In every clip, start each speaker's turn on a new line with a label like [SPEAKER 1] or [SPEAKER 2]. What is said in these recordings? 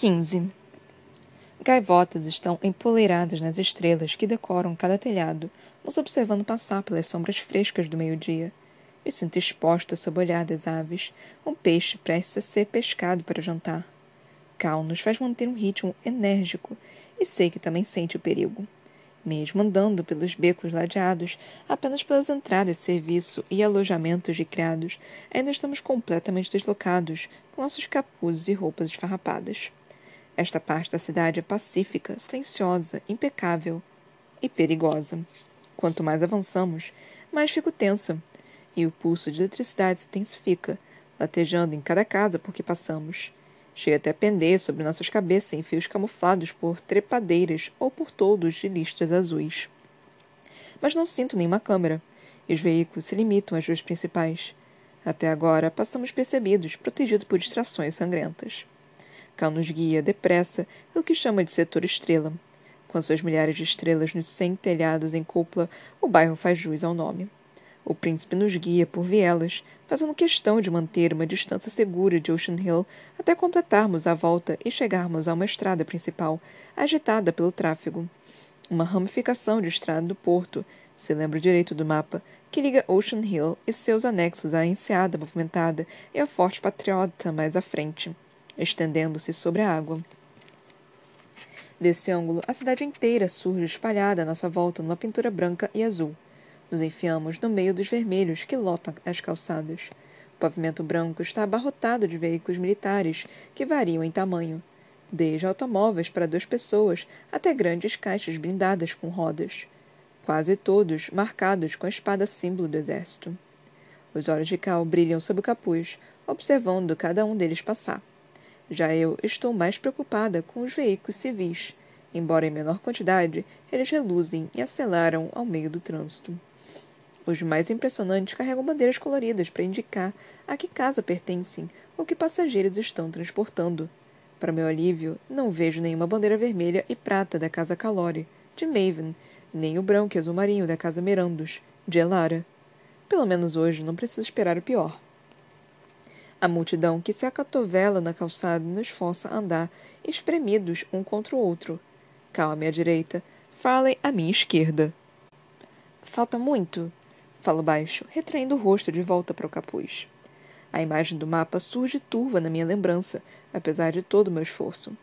[SPEAKER 1] 15. Gaivotas estão empoleiradas nas estrelas que decoram cada telhado, nos observando passar pelas sombras frescas do meio-dia. Me sinto exposta sob o olhar das aves, um peixe prestes a ser pescado para jantar. Cal nos faz manter um ritmo enérgico e sei que também sente o perigo. Mesmo andando pelos becos ladeados, apenas pelas entradas de serviço e alojamentos de criados, ainda estamos completamente deslocados, com nossos capuzes e roupas esfarrapadas. Esta parte da cidade é pacífica, silenciosa, impecável e perigosa. Quanto mais avançamos, mais fico tensa, e o pulso de eletricidade se intensifica, latejando em cada casa por que passamos. Chega até a pender sobre nossas cabeças em fios camuflados por trepadeiras ou por toldos de listras azuis. Mas não sinto nenhuma câmera, e os veículos se limitam às ruas principais. Até agora, passamos percebidos, protegidos por distrações sangrentas. Cal nos guia, depressa, pelo que chama de setor estrela. Com suas milhares de estrelas nos cem telhados em cúpula, o bairro faz jus ao nome. O príncipe nos guia por vielas, fazendo questão de manter uma distância segura de Ocean Hill até completarmos a volta e chegarmos a uma estrada principal, agitada pelo tráfego. Uma ramificação de estrada do porto, se lembra direito do mapa, que liga Ocean Hill e seus anexos à enseada movimentada e ao Forte Patriota mais à frente estendendo-se sobre a água. Desse ângulo, a cidade inteira surge espalhada à nossa volta numa pintura branca e azul. Nos enfiamos no meio dos vermelhos que lotam as calçadas. O pavimento branco está abarrotado de veículos militares que variam em tamanho, desde automóveis para duas pessoas até grandes caixas blindadas com rodas, quase todos marcados com a espada símbolo do exército. Os olhos de Cal brilham sob o capuz, observando cada um deles passar. Já eu estou mais preocupada com os veículos civis. Embora em menor quantidade, eles reluzem e aceleram ao meio do trânsito. Os mais impressionantes carregam bandeiras coloridas para indicar a que casa pertencem ou que passageiros estão transportando. Para meu alívio, não vejo nenhuma bandeira vermelha e prata da casa Calore, de Maven, nem o branco e azul marinho da casa Merandos, de Elara. Pelo menos hoje não preciso esperar o pior. A multidão que se acatovela na calçada nos força a andar, espremidos um contra o outro. Cal à minha direita, Farley à minha esquerda. Falta muito, falo baixo, retraindo o rosto de volta para o capuz. A imagem do mapa surge turva na minha lembrança, apesar de todo o meu esforço.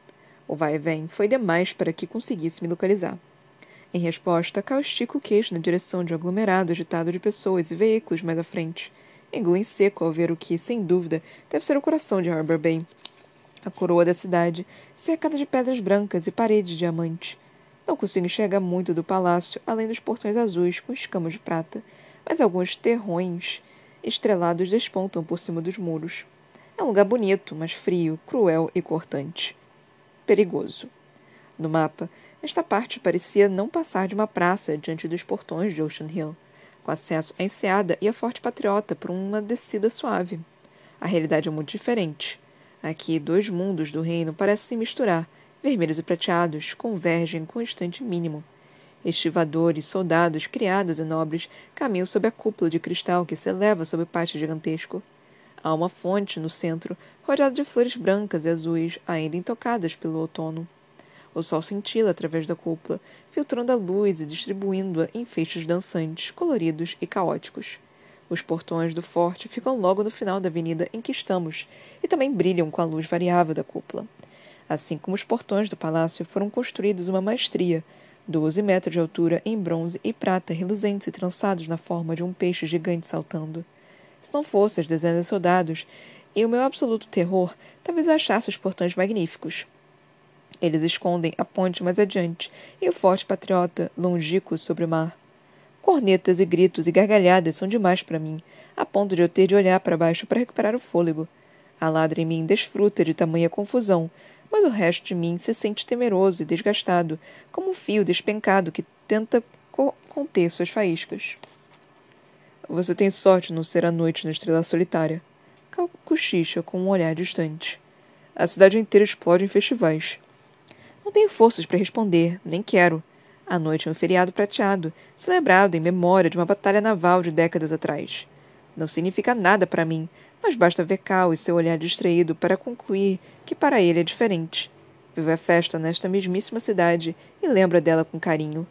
[SPEAKER 1] O vai e vem foi demais para que conseguisse me localizar. Em resposta, Cal estica o queixo na direção de um aglomerado agitado de pessoas e veículos mais à frente engula em seco ao ver o que, sem dúvida, deve ser o coração de Harbor Bay. A coroa da cidade, cercada de pedras brancas e paredes de diamante. Não consigo enxergar muito do palácio, além dos portões azuis com escamas de prata, mas alguns terrões estrelados despontam por cima dos muros. É um lugar bonito, mas frio, cruel e cortante. Perigoso. No mapa, esta parte parecia não passar de uma praça diante dos portões de Ocean Hill com acesso à enseada e a Forte Patriota por uma descida suave. A realidade é muito diferente. Aqui, dois mundos do reino parecem se misturar, vermelhos e prateados, convergem com um instante mínimo. Estivadores, soldados, criados e nobres caminham sob a cúpula de cristal que se eleva sobre o pátio gigantesco. Há uma fonte no centro, rodeada de flores brancas e azuis, ainda intocadas pelo outono. O sol cintila através da cúpula, filtrando a luz e distribuindo-a em feixes dançantes, coloridos e caóticos. Os portões do forte ficam logo no final da avenida em que estamos e também brilham com a luz variável da cúpula. Assim como os portões do palácio foram construídos uma maestria, 12 metros de altura em bronze e prata reluzentes e trançados na forma de um peixe gigante saltando. Se não fossem as dezenas de soldados e o meu absoluto terror, talvez eu achasse os portões magníficos. Eles escondem a ponte mais adiante e o forte patriota, longínquo sobre o mar. Cornetas e gritos e gargalhadas são demais para mim, a ponto de eu ter de olhar para baixo para recuperar o fôlego. A ladra em mim desfruta de tamanha confusão, mas o resto de mim se sente temeroso e desgastado, como um fio despencado que tenta co conter suas faíscas. Você tem sorte não ser a noite na estrela solitária. Cal cochicha com um olhar distante. A cidade inteira explode em festivais. Não tenho forças para responder, nem quero. A noite é um feriado prateado, celebrado em memória de uma batalha naval de décadas atrás. Não significa nada para mim, mas basta ver Cal e seu olhar distraído para concluir que para ele é diferente. Vive a festa nesta mesmíssima cidade e lembra dela com carinho.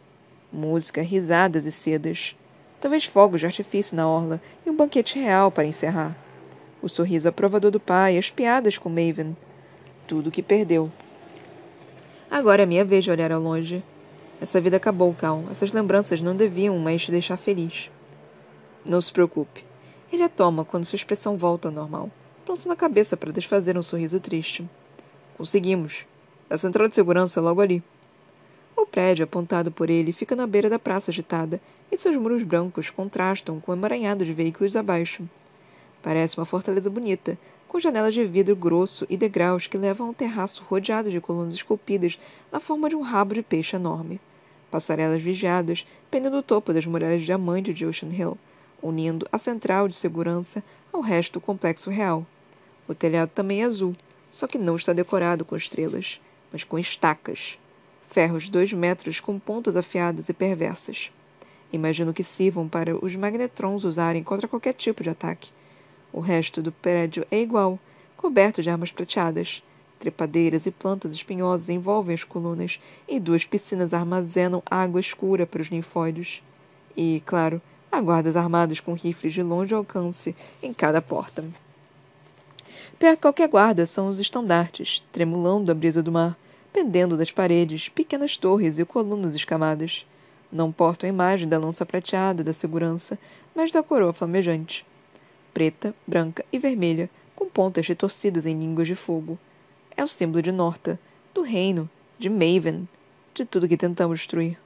[SPEAKER 1] Música, risadas e sedas. Talvez fogos de artifício na orla e um banquete real para encerrar. O sorriso aprovador do pai, as piadas com Maven. Tudo o que perdeu. Agora é minha vez de olhar ao longe. Essa vida acabou, Cal. Essas lembranças não deviam mais te deixar feliz. Não se preocupe. Ele a toma quando sua expressão volta ao normal, balançando a cabeça para desfazer um sorriso triste. Conseguimos. A central de segurança é logo ali. O prédio apontado por ele fica na beira da praça agitada, e seus muros brancos contrastam com o emaranhado de veículos abaixo. Parece uma fortaleza bonita, com janelas de vidro grosso e degraus que levam a um terraço rodeado de colunas esculpidas na forma de um rabo de peixe enorme. Passarelas vigiadas pendem do topo das muralhas de diamante de Ocean Hill, unindo a central de segurança ao resto do complexo real. O telhado também é azul, só que não está decorado com estrelas, mas com estacas. Ferros de dois metros com pontas afiadas e perversas. Imagino que sirvam para os magnetrons usarem contra qualquer tipo de ataque. O resto do prédio é igual, coberto de armas prateadas. Trepadeiras e plantas espinhosas envolvem as colunas, e duas piscinas armazenam água escura para os linfóides. E, claro, Há guardas armados com rifles de longe alcance em cada porta. Pior que qualquer guarda são os estandartes, tremulando a brisa do mar, pendendo das paredes, pequenas torres e colunas escamadas. Não portam a imagem da lança prateada da segurança, mas da coroa flamejante. Preta, branca e vermelha, com pontas retorcidas em línguas de fogo. É o símbolo de Norta, do reino, de Maven, de tudo que tentamos destruir.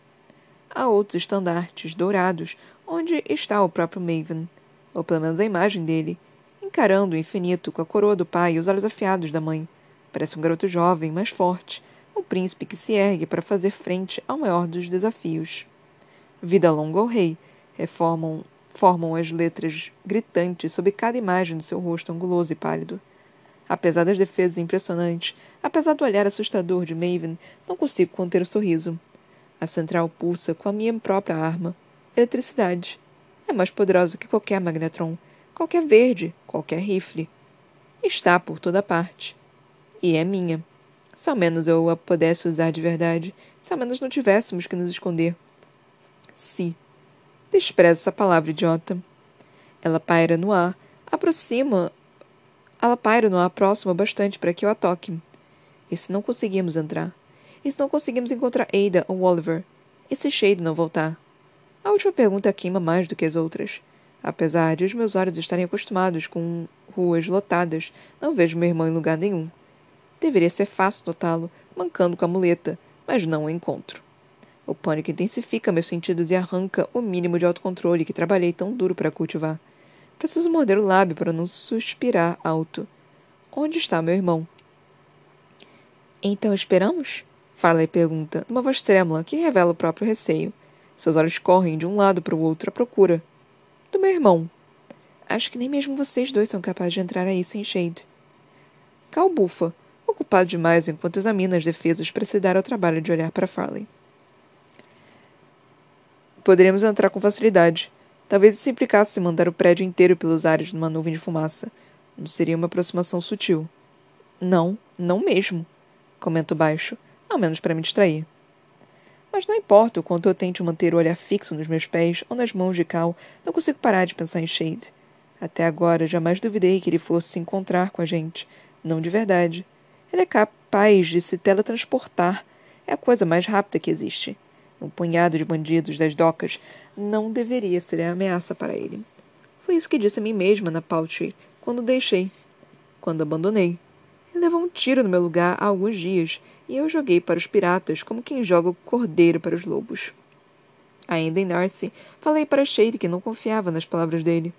[SPEAKER 1] Há outros estandartes dourados onde está o próprio Maven, ou pelo menos a imagem dele, encarando o infinito com a coroa do pai e os olhos afiados da mãe. Parece um garoto jovem, mas forte, um príncipe que se ergue para fazer frente ao maior dos desafios. Vida longa ao rei, reformam, formam as letras gritantes sob cada imagem do seu rosto anguloso e pálido. Apesar das defesas impressionantes, apesar do olhar assustador de Maven, não consigo conter o sorriso. A central pulsa com a minha própria arma, eletricidade. É mais poderosa que qualquer magnetron, qualquer verde, qualquer rifle. Está por toda parte. E é minha. Se ao menos eu a pudesse usar de verdade, se ao menos não tivéssemos que nos esconder. Se. Despreza essa palavra, idiota. Ela paira no ar, aproxima. Ela paira no ar próximo bastante para que eu a toque. E se não conseguimos entrar? E se não conseguimos encontrar Ada ou Oliver? E se Shade não voltar? A última pergunta queima mais do que as outras. Apesar de os meus olhos estarem acostumados com ruas lotadas, não vejo meu irmão em lugar nenhum. Deveria ser fácil notá-lo, mancando com a muleta, mas não o encontro. O pânico intensifica meus sentidos e arranca o mínimo de autocontrole que trabalhei tão duro para cultivar. Preciso morder o lábio para não suspirar alto. Onde está meu irmão? Então esperamos? Farley pergunta, numa voz trêmula que revela o próprio receio. Seus olhos correm de um lado para o outro à procura. Do meu irmão. Acho que nem mesmo vocês dois são capazes de entrar aí sem Shade. Cal bufa, ocupado demais enquanto examina as defesas para se dar ao trabalho de olhar para Farley. Poderíamos entrar com facilidade. Talvez isso implicasse mandar o prédio inteiro pelos ares numa nuvem de fumaça. Não seria uma aproximação sutil. Não, não mesmo, comento baixo, ao menos para me distrair. Mas não importa o quanto eu tente manter o olhar fixo nos meus pés ou nas mãos de Cal, não consigo parar de pensar em Shade. Até agora jamais duvidei que ele fosse se encontrar com a gente. Não de verdade. Ele é capaz de se teletransportar. É a coisa mais rápida que existe. Um punhado de bandidos das docas não deveria ser ameaça para ele. Foi isso que disse a mim mesma na Paltry, quando deixei. Quando abandonei. Ele levou um tiro no meu lugar há alguns dias e eu joguei para os piratas como quem joga o cordeiro para os lobos. Ainda em Darcy, falei para Shade que não confiava nas palavras dele.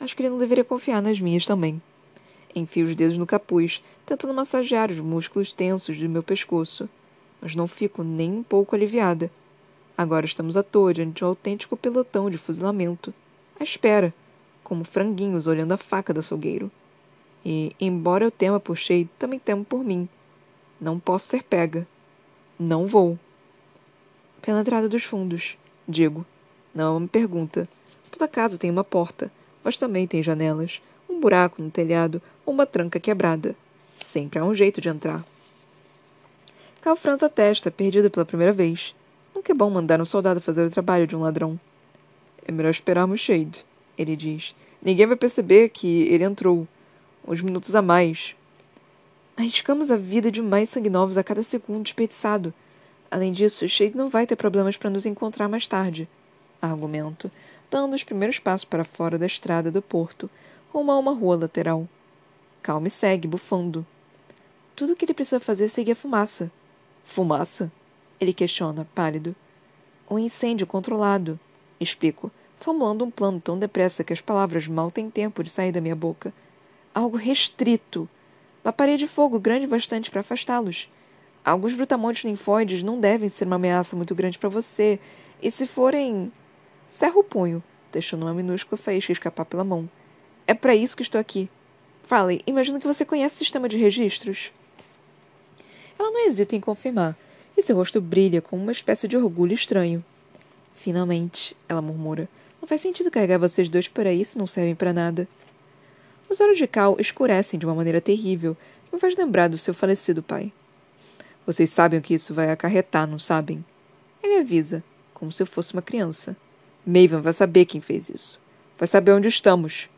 [SPEAKER 1] Acho que ele não deveria confiar nas minhas também. Enfio os dedos no capuz, tentando massagear os músculos tensos do meu pescoço, mas não fico nem um pouco aliviada. Agora estamos à toa diante de um autêntico pelotão de fuzilamento, à espera, como franguinhos olhando a faca do açougueiro. E, embora eu tema por Shade, também temo por mim, não posso ser pega. Não vou. Pela entrada dos fundos, digo. Não é uma pergunta. Toda casa tem uma porta, mas também tem janelas, um buraco no telhado ou uma tranca quebrada. Sempre há um jeito de entrar. Cal franza a testa, perdido pela primeira vez. Nunca é bom mandar um soldado fazer o trabalho de um ladrão. É melhor esperarmos Shade, ele diz. Ninguém vai perceber que ele entrou. Uns minutos a mais. Arriscamos a vida de mais sangue novos a cada segundo desperdiçado. Além disso, Shade não vai ter problemas para nos encontrar mais tarde. Argumento, dando os primeiros passos para fora da estrada do porto, rumo a uma rua lateral. Cal me segue, bufando. Tudo o que ele precisa fazer é seguir a fumaça. Fumaça? Ele questiona, pálido. Um incêndio controlado. Explico, formulando um plano tão depressa que as palavras mal têm tempo de sair da minha boca. Algo restrito. Uma parede de fogo grande bastante para afastá-los. Alguns brutamontes ninfóides não devem ser uma ameaça muito grande para você, e se forem. Cerra o punho, deixando uma minúscula faísca escapar pela mão. É para isso que estou aqui. Fale, imagino que você conhece o sistema de registros. Ela não hesita em confirmar, e seu rosto brilha com uma espécie de orgulho estranho. Finalmente, ela murmura. Não faz sentido carregar vocês dois por aí se não servem para nada. Os olhos de Cal escurecem de uma maneira terrível que me faz lembrar do seu falecido pai. Vocês sabem o que isso vai acarretar, não sabem? Ele avisa, como se eu fosse uma criança. Maven vai saber quem fez isso. Vai saber onde estamos.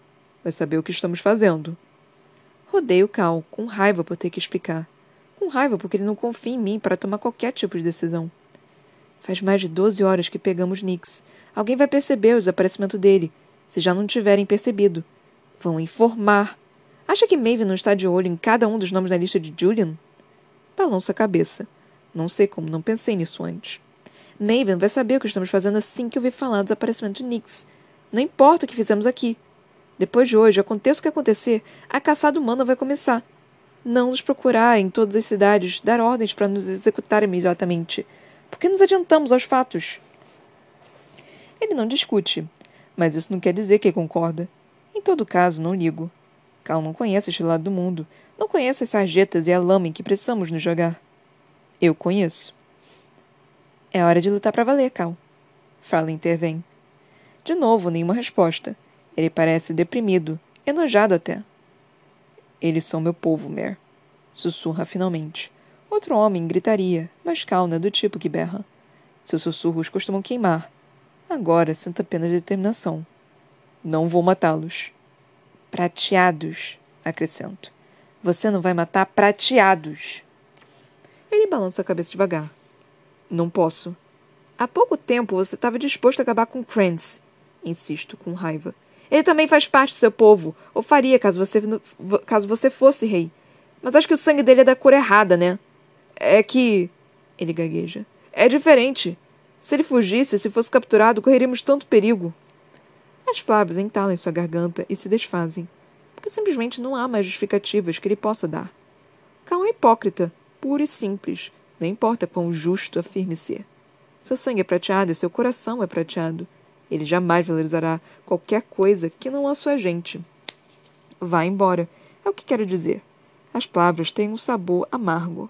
[SPEAKER 1] Vai saber o que estamos fazendo. Rodeio Cal, com raiva por ter que explicar. Com raiva porque ele não confia em mim para tomar qualquer tipo de decisão. Faz mais de doze horas que pegamos Nix. Alguém vai perceber o desaparecimento dele, se já não tiverem percebido. Vão informar. Acha que Maeve não está de olho em cada um dos nomes da lista de Julian? Balança a cabeça. Não sei como não pensei nisso antes. Maven vai saber o que estamos fazendo assim que ouvir falar do desaparecimento de Nix. Não importa o que fizemos aqui. Depois de hoje, aconteça o que acontecer, a caçada humana vai começar. Não nos procurar em todas as cidades, dar ordens para nos executar imediatamente. Por que nos adiantamos aos fatos? Ele não discute, mas isso não quer dizer que concorda. Em todo caso, não ligo. Cal não conhece este lado do mundo. Não conhece as sarjetas e a lama em que precisamos nos jogar. Eu conheço. É hora de lutar para valer, Cal. Fala intervém. De novo, nenhuma resposta. Ele parece deprimido, enojado até. Eles são meu povo, Mer. Sussurra finalmente. Outro homem gritaria, mas Cal não é do tipo que berra. Seus sussurros costumam queimar. Agora sinto apenas determinação. Não vou matá-los. Prateados, acrescento. Você não vai matar prateados. Ele balança a cabeça devagar. Não posso. Há pouco tempo você estava disposto a acabar com Krantz. Insisto, com raiva. Ele também faz parte do seu povo, ou faria caso você, caso você fosse rei. Mas acho que o sangue dele é da cor errada, né? É que. Ele gagueja. É diferente. Se ele fugisse, se fosse capturado, correríamos tanto perigo. As palavras entalam em sua garganta e se desfazem, porque simplesmente não há mais justificativas que ele possa dar. Cal é hipócrita, puro e simples, não importa quão justo afirme ser. Seu sangue é prateado e seu coração é prateado. Ele jamais valorizará qualquer coisa que não a sua gente. Vá embora, é o que quero dizer. As palavras têm um sabor amargo.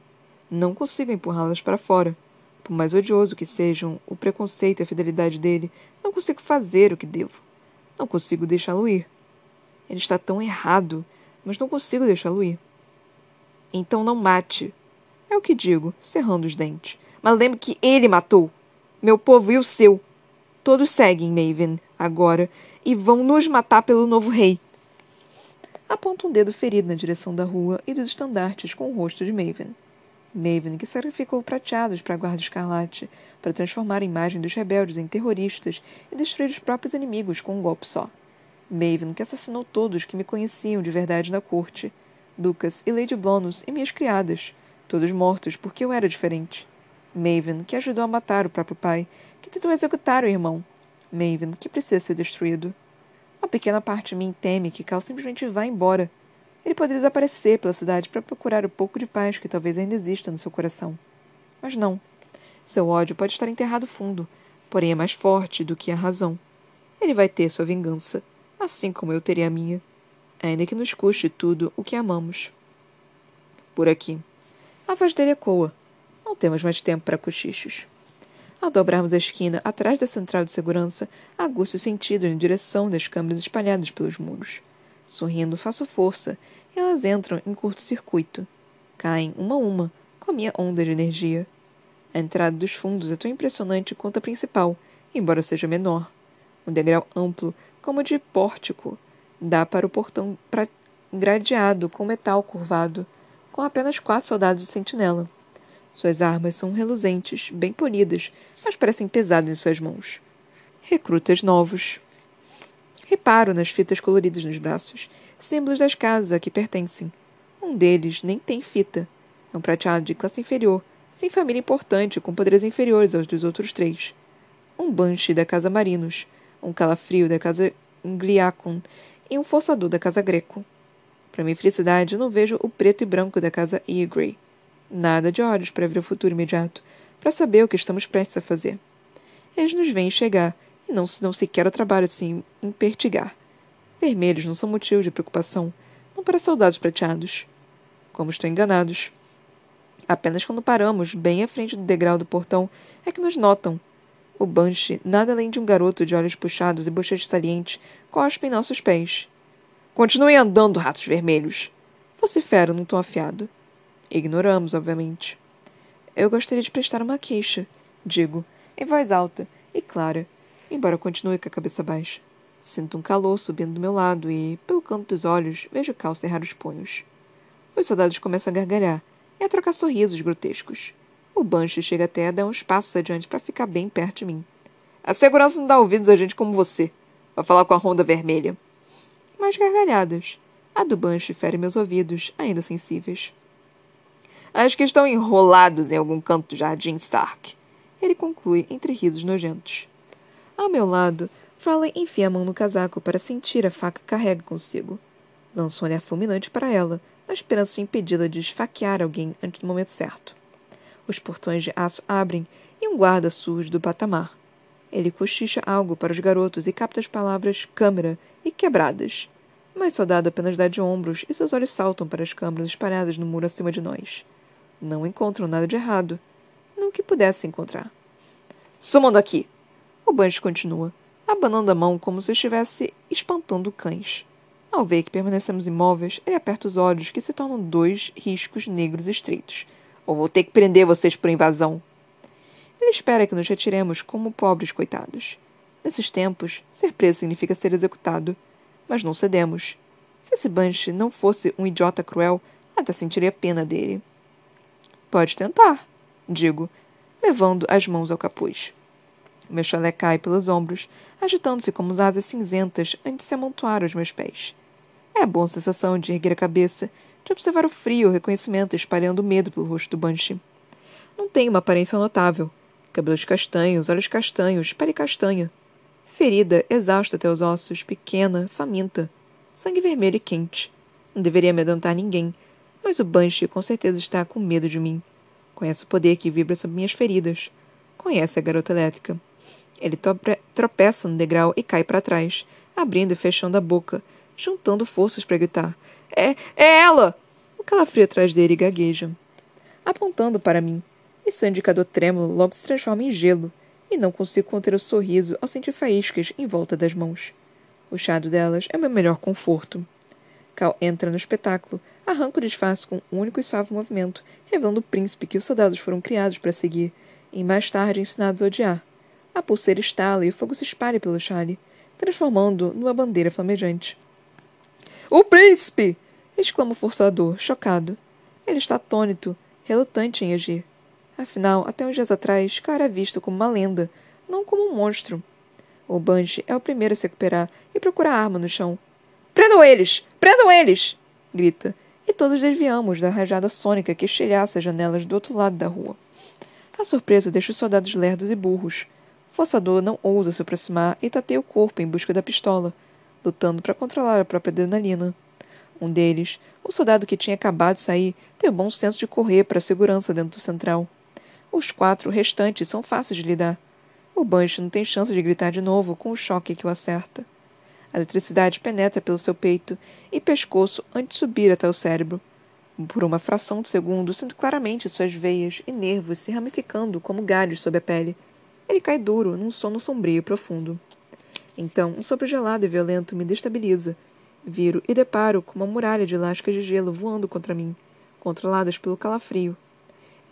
[SPEAKER 1] Não consigo empurrá-las para fora. Por mais odioso que sejam o preconceito e a fidelidade dele, não consigo fazer o que devo. Não consigo deixá-lo ir. Ele está tão errado, mas não consigo deixá-lo ir. Então não mate. É o que digo, cerrando os dentes. Mas lembre que ele matou. Meu povo e o seu. Todos seguem Maven agora e vão nos matar pelo novo rei. Aponta um dedo ferido na direção da rua e dos estandartes com o rosto de Maven. Maven, que sacrificou prateados para a Guarda Escarlate, para transformar a imagem dos rebeldes em terroristas e destruir os próprios inimigos com um golpe só. Maven, que assassinou todos que me conheciam de verdade na corte, Lucas e Lady Blonus e minhas criadas, todos mortos porque eu era diferente. Maven, que ajudou a matar o próprio pai, que tentou executar o irmão. Maven, que precisa ser destruído. Uma pequena parte de mim teme que Cal simplesmente vá embora, ele poderia desaparecer pela cidade para procurar o pouco de paz que talvez ainda exista no seu coração. Mas não. Seu ódio pode estar enterrado fundo, porém é mais forte do que a razão. Ele vai ter sua vingança, assim como eu teria a minha, ainda que nos custe tudo o que amamos. Por aqui. A voz dele ecoa. Não temos mais tempo para cochichos. Ao dobrarmos a esquina atrás da central de segurança, aguço os sentidos na direção das câmeras espalhadas pelos muros. Sorrindo, faço força, elas entram em curto-circuito. Caem uma a uma, com a minha onda de energia. A entrada dos fundos é tão impressionante quanto a principal, embora seja menor. Um degrau amplo, como de pórtico, dá para o portão gradeado com metal curvado, com apenas quatro soldados de sentinela. Suas armas são reluzentes, bem polidas, mas parecem pesadas em suas mãos. Recrutas novos. Reparo nas fitas coloridas nos braços, símbolos das casas a que pertencem. Um deles nem tem fita. É um prateado de classe inferior, sem família importante, com poderes inferiores aos dos outros três. Um banshee da casa Marinos, um calafrio da casa Gliacon e um forçador da casa Greco. Para minha felicidade, não vejo o preto e branco da casa Egrey. Nada de olhos para ver o futuro imediato, para saber o que estamos prestes a fazer. Eles nos veem chegar e não se dão sequer o trabalho de se impertigar. Vermelhos não são motivo de preocupação, não para soldados prateados. Como estou enganados. Apenas quando paramos, bem à frente do degrau do portão, é que nos notam. O Banshee, nada além de um garoto de olhos puxados e bochechas salientes, cospe em nossos pés. Continuem andando, ratos vermelhos! Vocifero num tom afiado. Ignoramos, obviamente. Eu gostaria de prestar uma queixa, digo, em voz alta e clara, embora continue com a cabeça baixa. Sinto um calor subindo do meu lado e, pelo canto dos olhos, vejo Cal cerrar os punhos. Os soldados começam a gargalhar e a trocar sorrisos grotescos. O Banshee chega até a dar uns passos adiante para ficar bem perto de mim. A segurança não dá ouvidos a gente como você. Vai falar com a Ronda Vermelha. Mais gargalhadas. A do Banshee fere meus ouvidos, ainda sensíveis. Acho que estão enrolados em algum canto do jardim Stark. Ele conclui entre risos nojentos. Ao meu lado, Farley enfia a mão no casaco para sentir a faca que carrega consigo. Lança um olhar fulminante para ela, na esperança de impedi-la de esfaquear alguém antes do momento certo. Os portões de aço abrem e um guarda surge do patamar. Ele cochicha algo para os garotos e capta as palavras câmera e quebradas. Mas soldado apenas dá de ombros e seus olhos saltam para as câmeras espalhadas no muro acima de nós. Não encontram nada de errado. Não que pudesse encontrar. Sumam daqui! O Banjo continua, abanando a mão como se estivesse espantando cães. Ao ver que permanecemos imóveis, ele aperta os olhos, que se tornam dois riscos negros estreitos. Ou vou ter que prender vocês por invasão. Ele espera que nos retiremos como pobres coitados. Nesses tempos, ser preso significa ser executado. Mas não cedemos. Se esse Banshee não fosse um idiota cruel, até sentiria pena dele. Pode tentar, digo, levando as mãos ao capuz. Meu chalé cai pelos ombros, agitando-se como asas cinzentas antes de se amontoar aos meus pés. É a boa sensação de erguer a cabeça, de observar o frio o reconhecimento espalhando medo pelo rosto do Banshee. Não tem uma aparência notável. Cabelos castanhos, olhos castanhos, pele castanha. Ferida, exausta até os ossos, pequena, faminta. Sangue vermelho e quente. Não deveria amedrontar ninguém, mas o Banshee com certeza está com medo de mim. Conhece o poder que vibra sobre minhas feridas. Conhece a garota elétrica. Ele tropeça no degrau e cai para trás, abrindo e fechando a boca, juntando forças para gritar. É, é ela! O calafrio atrás dele gagueja, apontando para mim. E seu indicador trêmulo logo se transforma em gelo, e não consigo conter o sorriso ao sentir faíscas em volta das mãos. O chado delas é meu melhor conforto. Cal entra no espetáculo, arranca o disfarce com um único e suave movimento, revelando o príncipe que os soldados foram criados para seguir, e mais tarde ensinados a odiar. A pulseira estala e o fogo se espalha pelo chale, transformando-o numa bandeira flamejante. O príncipe! exclama o forçador, chocado. Ele está atônito, relutante em agir. Afinal, até uns dias atrás, Cal era visto como uma lenda, não como um monstro. O Banshee é o primeiro a se recuperar e procura a arma no chão. Prendam eles! Prendam eles! grita, e todos desviamos da rajada sônica que estilhaça as janelas do outro lado da rua. A surpresa deixa os soldados lerdos e burros. O forçador não ousa se aproximar e tateia o corpo em busca da pistola, lutando para controlar a própria adrenalina. Um deles, o soldado que tinha acabado de sair, tem o bom senso de correr para a segurança dentro do central. Os quatro restantes são fáceis de lidar. O Banshee não tem chance de gritar de novo com o choque que o acerta. A eletricidade penetra pelo seu peito e pescoço antes de subir até o cérebro. Por uma fração de segundo, sinto claramente suas veias e nervos se ramificando como galhos sob a pele. Ele cai duro, num sono sombrio e profundo. Então, um sopro gelado e violento me destabiliza. Viro e deparo com uma muralha de lascas de gelo voando contra mim, controladas pelo calafrio.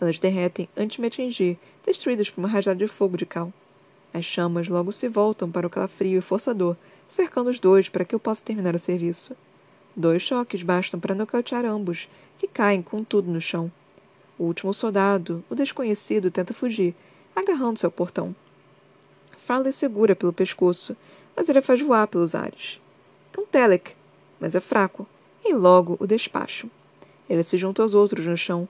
[SPEAKER 1] Elas derretem antes de me atingir, destruídas por uma rajada de fogo de cal. As chamas logo se voltam para o calafrio e forçador, cercando os dois para que eu possa terminar o serviço. Dois choques bastam para nocautear ambos, que caem com tudo no chão. O último soldado, o desconhecido, tenta fugir, agarrando-se ao portão. Farley segura pelo pescoço, mas ele a faz voar pelos ares. É um Telek, mas é fraco, e logo o despacho. Ele se junta aos outros no chão.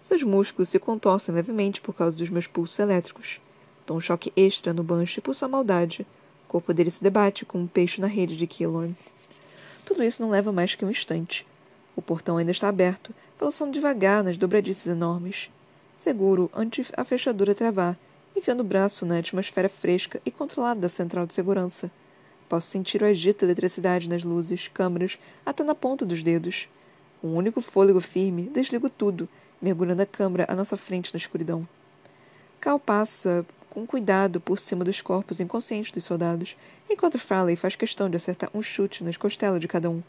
[SPEAKER 1] Seus músculos se contorcem levemente por causa dos meus pulsos elétricos. Dou um choque extra no Banshee por sua maldade. O corpo dele se debate como um peixe na rede de Killorn. Tudo isso não leva mais que um instante. O portão ainda está aberto, balançando devagar nas dobradiças enormes. Seguro antes a fechadura travar, enfiando o braço na atmosfera fresca e controlada da central de segurança. Posso sentir o agito da eletricidade nas luzes, câmeras, até na ponta dos dedos. Com um único fôlego firme, desligo tudo, mergulhando a câmara à nossa frente na escuridão. Cal passa com cuidado por cima dos corpos inconscientes dos soldados, enquanto Farley faz questão de acertar um chute nas costelas de cada um.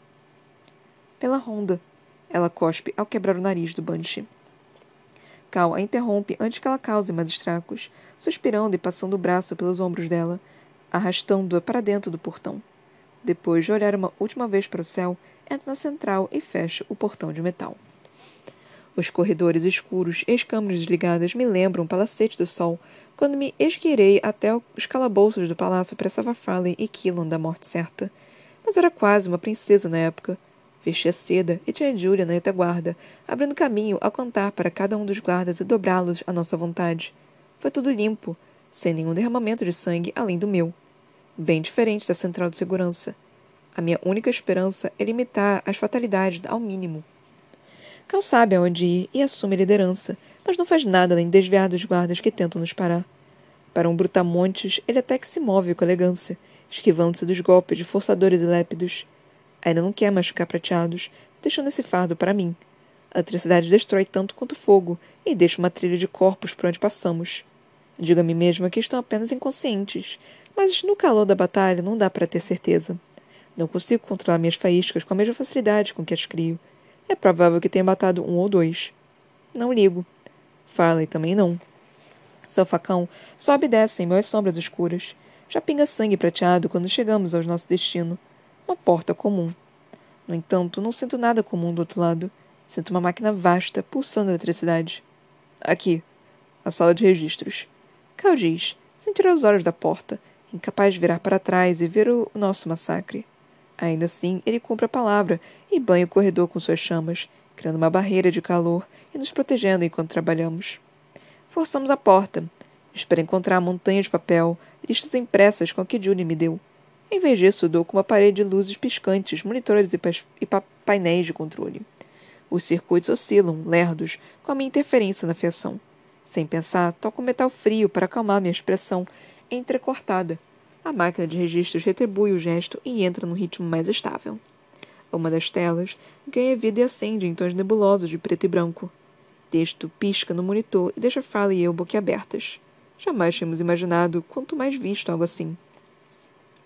[SPEAKER 1] Pela ronda, ela cospe ao quebrar o nariz do Banshee. Cal a interrompe antes que ela cause mais estracos, suspirando e passando o braço pelos ombros dela, arrastando-a para dentro do portão. Depois de olhar uma última vez para o céu, entra na central e fecha o portão de metal. Os corredores escuros e as câmeras desligadas me lembram o palacete do sol quando me esgueirei até os calabouços do palácio para salvar Farley e Killon da morte certa. Mas era quase uma princesa na época. Vesti a seda e tinha Julia na retaguarda, abrindo caminho ao cantar para cada um dos guardas e dobrá-los à nossa vontade. Foi tudo limpo, sem nenhum derramamento de sangue além do meu. Bem diferente da central de segurança. A minha única esperança é limitar as fatalidades ao mínimo. Cal sabe aonde ir e assume a liderança, mas não faz nada além desviar dos guardas que tentam nos parar. Para um brutamontes, ele até que se move com elegância, esquivando-se dos golpes de forçadores e lépidos. Ainda não quer machucar prateados, deixando esse fardo para mim. A eletricidade destrói tanto quanto fogo e deixa uma trilha de corpos por onde passamos. Digo a mim mesma que estão apenas inconscientes, mas no calor da batalha não dá para ter certeza. Não consigo controlar minhas faíscas com a mesma facilidade com que as crio. É provável que tenha matado um ou dois. Não ligo. Farley também não. Seu facão sobe e desce em meio sombras escuras. Já pinga sangue prateado quando chegamos ao nosso destino. Uma porta comum. No entanto, não sinto nada comum do outro lado. Sinto uma máquina vasta, pulsando eletricidade. Aqui. A sala de registros. Cal diz, sem tirar os olhos da porta, incapaz de virar para trás e ver o nosso massacre. Ainda assim, ele cumpre a palavra e banha o corredor com suas chamas, criando uma barreira de calor e nos protegendo enquanto trabalhamos. Forçamos a porta. Espero encontrar a montanha de papel, listas impressas com a que Julie me deu. Em vez disso, dou com uma parede de luzes piscantes, monitores e, e painéis de controle. Os circuitos oscilam, lerdos, com a minha interferência na fiação. Sem pensar, toco metal frio para acalmar minha expressão entrecortada a máquina de registros retribui o gesto e entra num ritmo mais estável. Uma das telas ganha vida e acende em tons nebulosos de preto e branco. Texto pisca no monitor e deixa Farley e eu boquiabertas. Jamais tínhamos imaginado quanto mais visto algo assim.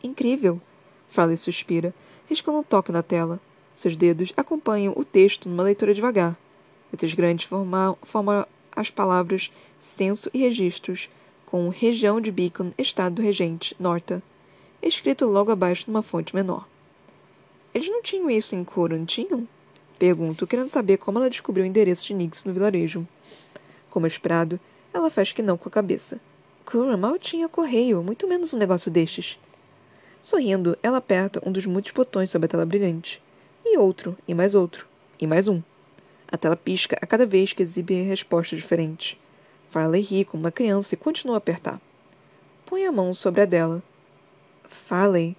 [SPEAKER 1] Incrível! Farley suspira, riscando um toque na tela. Seus dedos acompanham o texto numa leitura devagar. Letras grandes formam, formam as palavras censo e registros, com região de Beacon, estado regente, Norta, escrito logo abaixo numa fonte menor. Eles não tinham isso em Coran, tinham? Pergunto, querendo saber como ela descobriu o endereço de Nix no vilarejo. Como esperado, ela faz que não com a cabeça. Coran mal tinha correio, muito menos um negócio destes. Sorrindo, ela aperta um dos muitos botões sobre a tela brilhante. E outro, e mais outro, e mais um. A tela pisca a cada vez que exibe respostas diferentes. Farley ri como uma criança e continua a apertar. Põe a mão sobre a dela. Farley.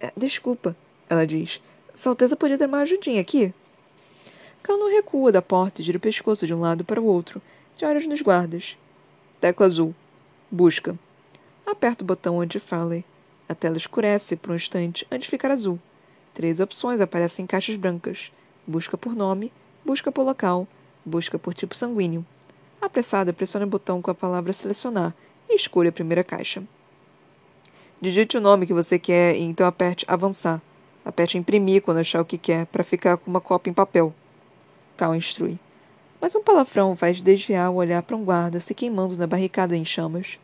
[SPEAKER 1] É, desculpa, ela diz. Salteza podia dar uma ajudinha aqui. Cal não recua da porta e gira o pescoço de um lado para o outro, de olhos nos guardas. Tecla azul. Busca. Aperta o botão anti Farley. A tela escurece por um instante antes de ficar azul. Três opções aparecem em caixas brancas: busca por nome, busca por local, busca por tipo sanguíneo. Apressada, pressione o botão com a palavra selecionar e escolha a primeira caixa. Digite o nome que você quer e então aperte avançar. Aperte imprimir quando achar o que quer, para ficar com uma cópia em papel. Cal instrui. mas um palavrão faz desviar o olhar para um guarda se queimando na barricada em chamas.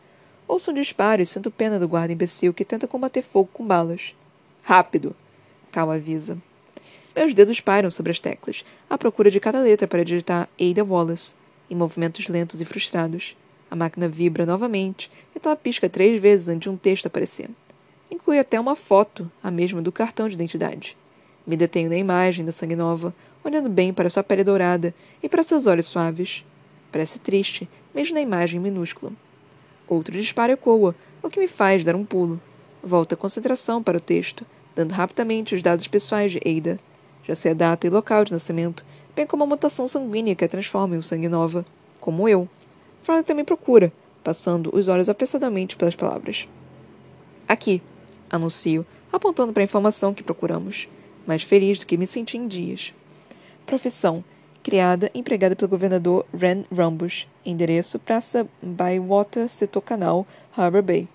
[SPEAKER 1] Ouço um disparo e sinto pena do guarda imbecil que tenta combater fogo com balas. Rápido! Cal avisa. Meus dedos param sobre as teclas, à procura de cada letra para digitar Ada Wallace, em movimentos lentos e frustrados. A máquina vibra novamente, e ela pisca três vezes antes de um texto aparecer. Inclui até uma foto, a mesma do cartão de identidade. Me detenho na imagem da sangue nova, olhando bem para sua pele dourada e para seus olhos suaves. Parece triste, mesmo na imagem minúscula. Outro disparo ecoa, o que me faz dar um pulo. Volto a concentração para o texto, dando rapidamente os dados pessoais de Ada. Já sei a data e local de nascimento, bem como a mutação sanguínea que a transforma em um sangue nova, como eu. Farley também procura, passando os olhos apressadamente pelas palavras. Aqui, anuncio, apontando para a informação que procuramos, mais feliz do que me senti em dias. Profissão: criada empregada pelo governador Ren Rumbush. Endereço: Praça Bywater, Setor Canal, Harbor Bay.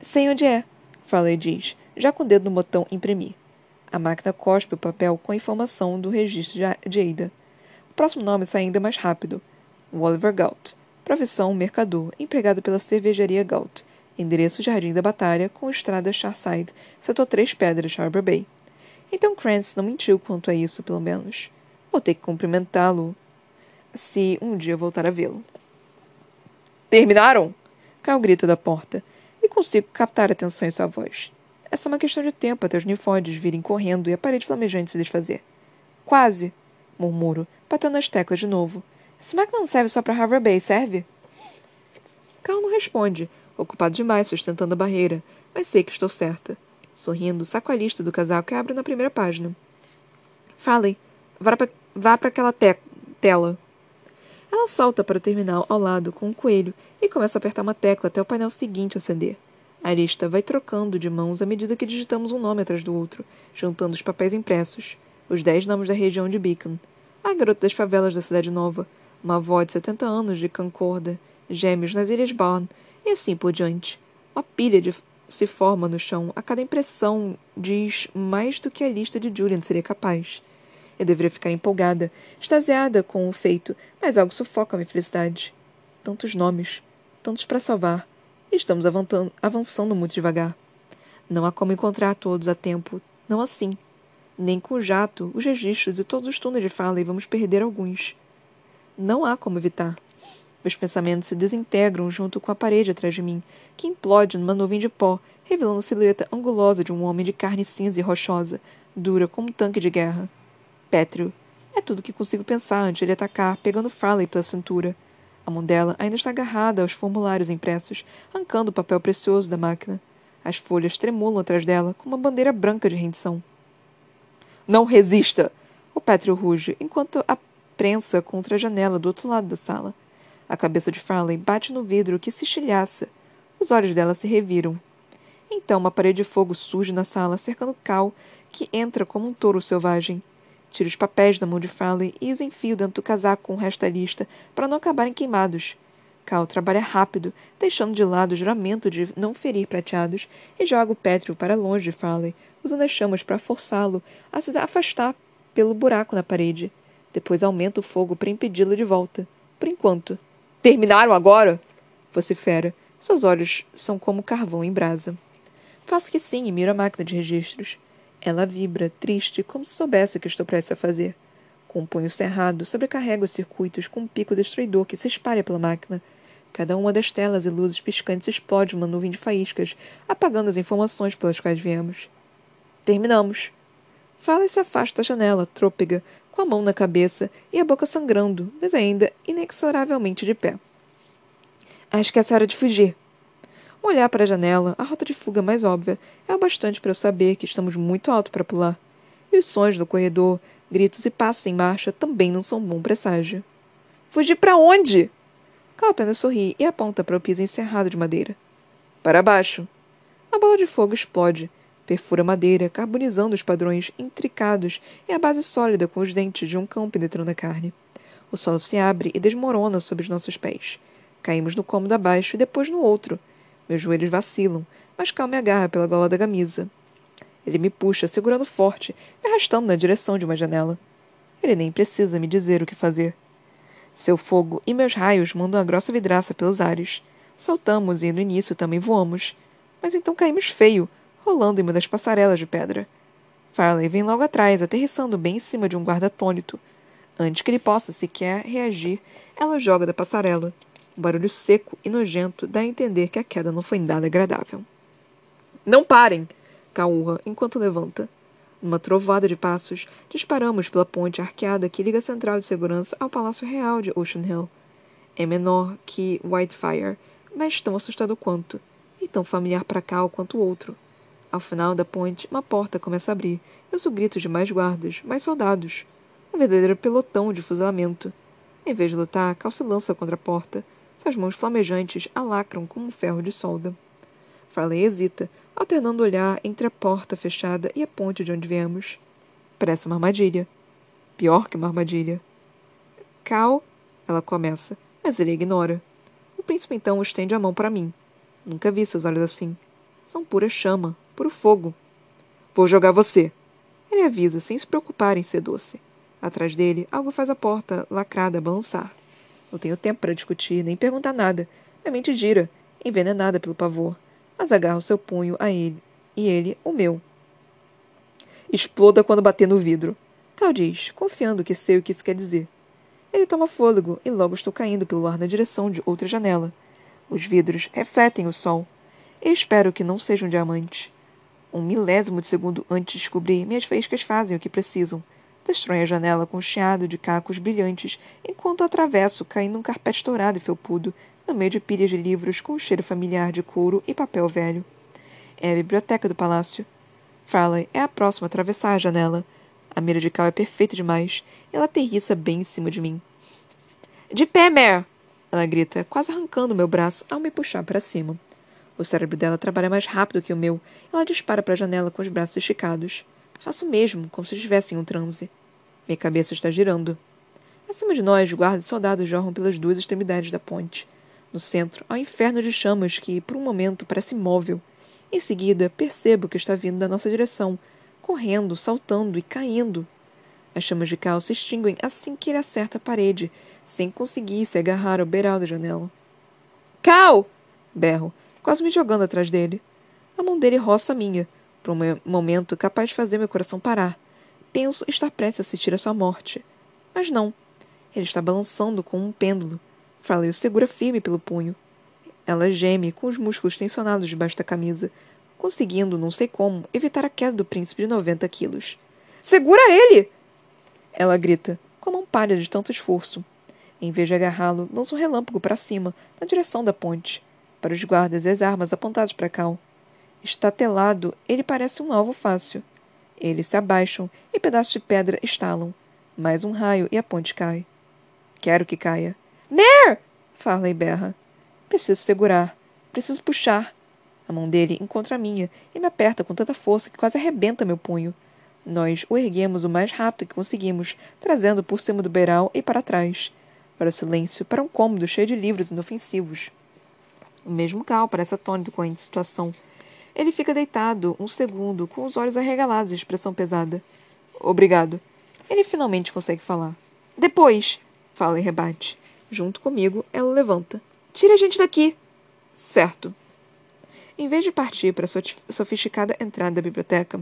[SPEAKER 1] Sei onde é, Farley diz, já com o dedo no botão imprimir. A máquina cospe o papel com a informação do registro de Ada. O próximo nome sai ainda mais rápido. Oliver Galt. Profissão mercador, empregado pela cervejaria Galt. Endereço Jardim da Batalha, com estrada Charside, setor Três Pedras, Harbor Bay. Então Crance não mentiu quanto a isso, pelo menos. Vou ter que cumprimentá-lo se um dia voltar a vê-lo. Terminaram? Cai o grito da porta, e consigo captar a atenção em sua voz. É só uma questão de tempo até os ninfóides virem correndo e a parede flamejante se desfazer. Quase, murmuro, batendo as teclas de novo. Esse máquina não serve só para Harvard Bay, serve? Cal não responde, ocupado demais sustentando a barreira, mas sei que estou certa. Sorrindo, saco a lista do casaco e abro na primeira página. Fale. Vá para aquela te tela. Ela salta para o terminal ao lado com um coelho e começa a apertar uma tecla até o painel seguinte acender. A lista vai trocando de mãos à medida que digitamos um nome atrás do outro, juntando os papéis impressos. Os dez nomes da região de Beacon. A garota das favelas da Cidade Nova. Uma avó de 70 anos de Concorda. Gêmeos nas Ilhas Barn. E assim por diante. Uma pilha de se forma no chão. A cada impressão diz mais do que a lista de Julian seria capaz. Eu deveria ficar empolgada, extasiada com o feito, mas algo sufoca a minha felicidade. Tantos nomes, tantos para salvar Estamos avançando muito devagar. Não há como encontrar todos a tempo, não assim. Nem com o jato, os registros e todos os túneis de fala e vamos perder alguns. Não há como evitar. Meus pensamentos se desintegram junto com a parede atrás de mim, que implode numa nuvem de pó, revelando a silhueta angulosa de um homem de carne cinza e rochosa, dura como um tanque de guerra. Pétreo. É tudo que consigo pensar antes de ele atacar, pegando Farley pela cintura. A mão dela ainda está agarrada aos formulários impressos, arrancando o papel precioso da máquina. As folhas tremulam atrás dela, como uma bandeira branca de rendição. Não resista! O Pétrio ruge, enquanto a prensa contra a janela do outro lado da sala. A cabeça de Farley bate no vidro que se estilhaça. Os olhos dela se reviram. Então uma parede de fogo surge na sala, cercando Cal, que entra como um touro selvagem. Tiro os papéis da mão de Farley e os enfio dentro do casaco com o resto da lista, para não acabarem queimados. Cal trabalha rápido, deixando de lado o juramento de não ferir prateados, e joga o pétreo para longe de Farley, usando as chamas para forçá-lo a se afastar pelo buraco na parede. Depois aumenta o fogo para impedi-lo de volta. Por enquanto. Terminaram agora? vocifera. Seus olhos são como carvão em brasa. Faço que sim e miro a máquina de registros. Ela vibra, triste, como se soubesse o que estou prestes a fazer. Com o punho cerrado, sobrecarrega os circuitos com um pico destruidor que se espalha pela máquina. Cada uma das telas e luzes piscantes explode uma nuvem de faíscas, apagando as informações pelas quais viemos. Terminamos. Fala e se afasta da janela, trôpega, com a mão na cabeça e a boca sangrando, mas ainda inexoravelmente de pé. Acho que é essa hora de fugir, Olhar para a janela, a rota de fuga mais óbvia, é o bastante para eu saber que estamos muito alto para pular. E os sons no corredor, gritos e passos em marcha também não são bom presságio. Fugir para onde? Cal apenas sorri e aponta para o piso encerrado de madeira. Para baixo. A bola de fogo explode, perfura a madeira, carbonizando os padrões intricados e a base sólida com os dentes de um cão penetrando a carne. O solo se abre e desmorona sob os nossos pés. Caímos no cômodo abaixo e depois no outro, meus joelhos vacilam, mas Cal me agarra pela gola da camisa. Ele me puxa, segurando forte, me arrastando na direção de uma janela. Ele nem precisa me dizer o que fazer. Seu fogo e meus raios mandam a grossa vidraça pelos ares. Saltamos e no início também voamos. Mas então caímos feio, rolando em uma das passarelas de pedra. Farley vem logo atrás, aterrissando bem em cima de um guarda. Antes que ele possa sequer reagir, ela joga da passarela. Um barulho seco e nojento dá a entender que a queda não foi nada agradável. Não parem! Caurra, enquanto levanta. Numa trovoada de passos, disparamos pela ponte arqueada que liga a central de segurança ao Palácio Real de Ocean Hill. É menor que Whitefire, mas tão assustado quanto, e tão familiar para cá quanto o outro. Ao final da ponte, uma porta começa a abrir. Eu ouço gritos de mais guardas, mais soldados. Um verdadeiro pelotão de fuzilamento. Em vez de lutar, Cal se lança contra a porta. Suas mãos flamejantes a lacram como um ferro de solda. Farley hesita, alternando o olhar entre a porta fechada e a ponte de onde viemos. Parece uma armadilha. Pior que uma armadilha. Cal, ela começa, mas ele ignora. O príncipe então estende a mão para mim. Nunca vi seus olhos assim. São pura chama, puro fogo. Vou jogar você. Ele avisa, sem se preocupar em ser doce. Atrás dele, algo faz a porta lacrada balançar. Não tenho tempo para discutir, nem perguntar nada. Minha mente gira, envenenada pelo pavor mas agarro seu punho a ele, e ele o meu. Exploda quando bater no vidro. Cal diz, confiando que sei o que isso quer dizer. Ele toma fôlego e logo estou caindo pelo ar na direção de outra janela. Os vidros refletem o sol. E espero que não sejam diamantes. Um milésimo de segundo antes de descobrir, minhas faíscas fazem o que precisam. Destroem a janela com um chiado de cacos brilhantes, enquanto atravesso, caindo um carpete dourado e felpudo, no meio de pilhas de livros com um cheiro familiar de couro e papel velho. É a biblioteca do palácio. Farley é a próxima a atravessar a janela. A mira de Cal é perfeita demais. Ela aterrissa bem em cima de mim. De pé, Mare! Ela grita, quase arrancando meu braço ao me puxar para cima. O cérebro dela trabalha mais rápido que o meu. Ela dispara para a janela com os braços esticados. Faço mesmo, como se estivesse em um transe. Minha cabeça está girando. Acima de nós, guardas e soldados jorram pelas duas extremidades da ponte. No centro, há um inferno de chamas que, por um momento, parece imóvel. Em seguida, percebo que está vindo da nossa direção, correndo, saltando e caindo. As chamas de Cal se extinguem assim que ele acerta a parede, sem conseguir se agarrar ao beiral da janela. Cal! berro, quase me jogando atrás dele. A mão dele roça a minha, por um momento capaz de fazer meu coração parar. Penso estar prestes a assistir a sua morte. Mas não. Ele está balançando como um pêndulo. Farley o segura firme pelo punho. Ela geme, com os músculos tensionados debaixo da camisa, conseguindo, não sei como, evitar a queda do príncipe de 90 quilos. Segura ele! Ela grita, com a mão palha de tanto esforço. Em vez de agarrá-lo, lança um relâmpago para cima, na direção da ponte. Para os guardas e as armas apontadas para Cal. Estatelado, ele parece um alvo fácil. Eles se abaixam e pedaços de pedra estalam. Mais um raio e a ponte cai. Quero que caia. Nair! Farley berra. Preciso segurar. Preciso puxar. A mão dele encontra a minha e me aperta com tanta força que quase arrebenta meu punho. Nós o erguemos o mais rápido que conseguimos, trazendo por cima do beiral e para trás. Para o silêncio, para um cômodo cheio de livros inofensivos. O mesmo Cal parece atônito com a situação. Ele fica deitado um segundo, com os olhos arregalados e expressão pesada. Obrigado. Ele finalmente consegue falar. Depois, fala e rebate. Junto comigo, ela levanta. Tira a gente daqui! Certo. Em vez de partir para a sofisticada entrada da biblioteca,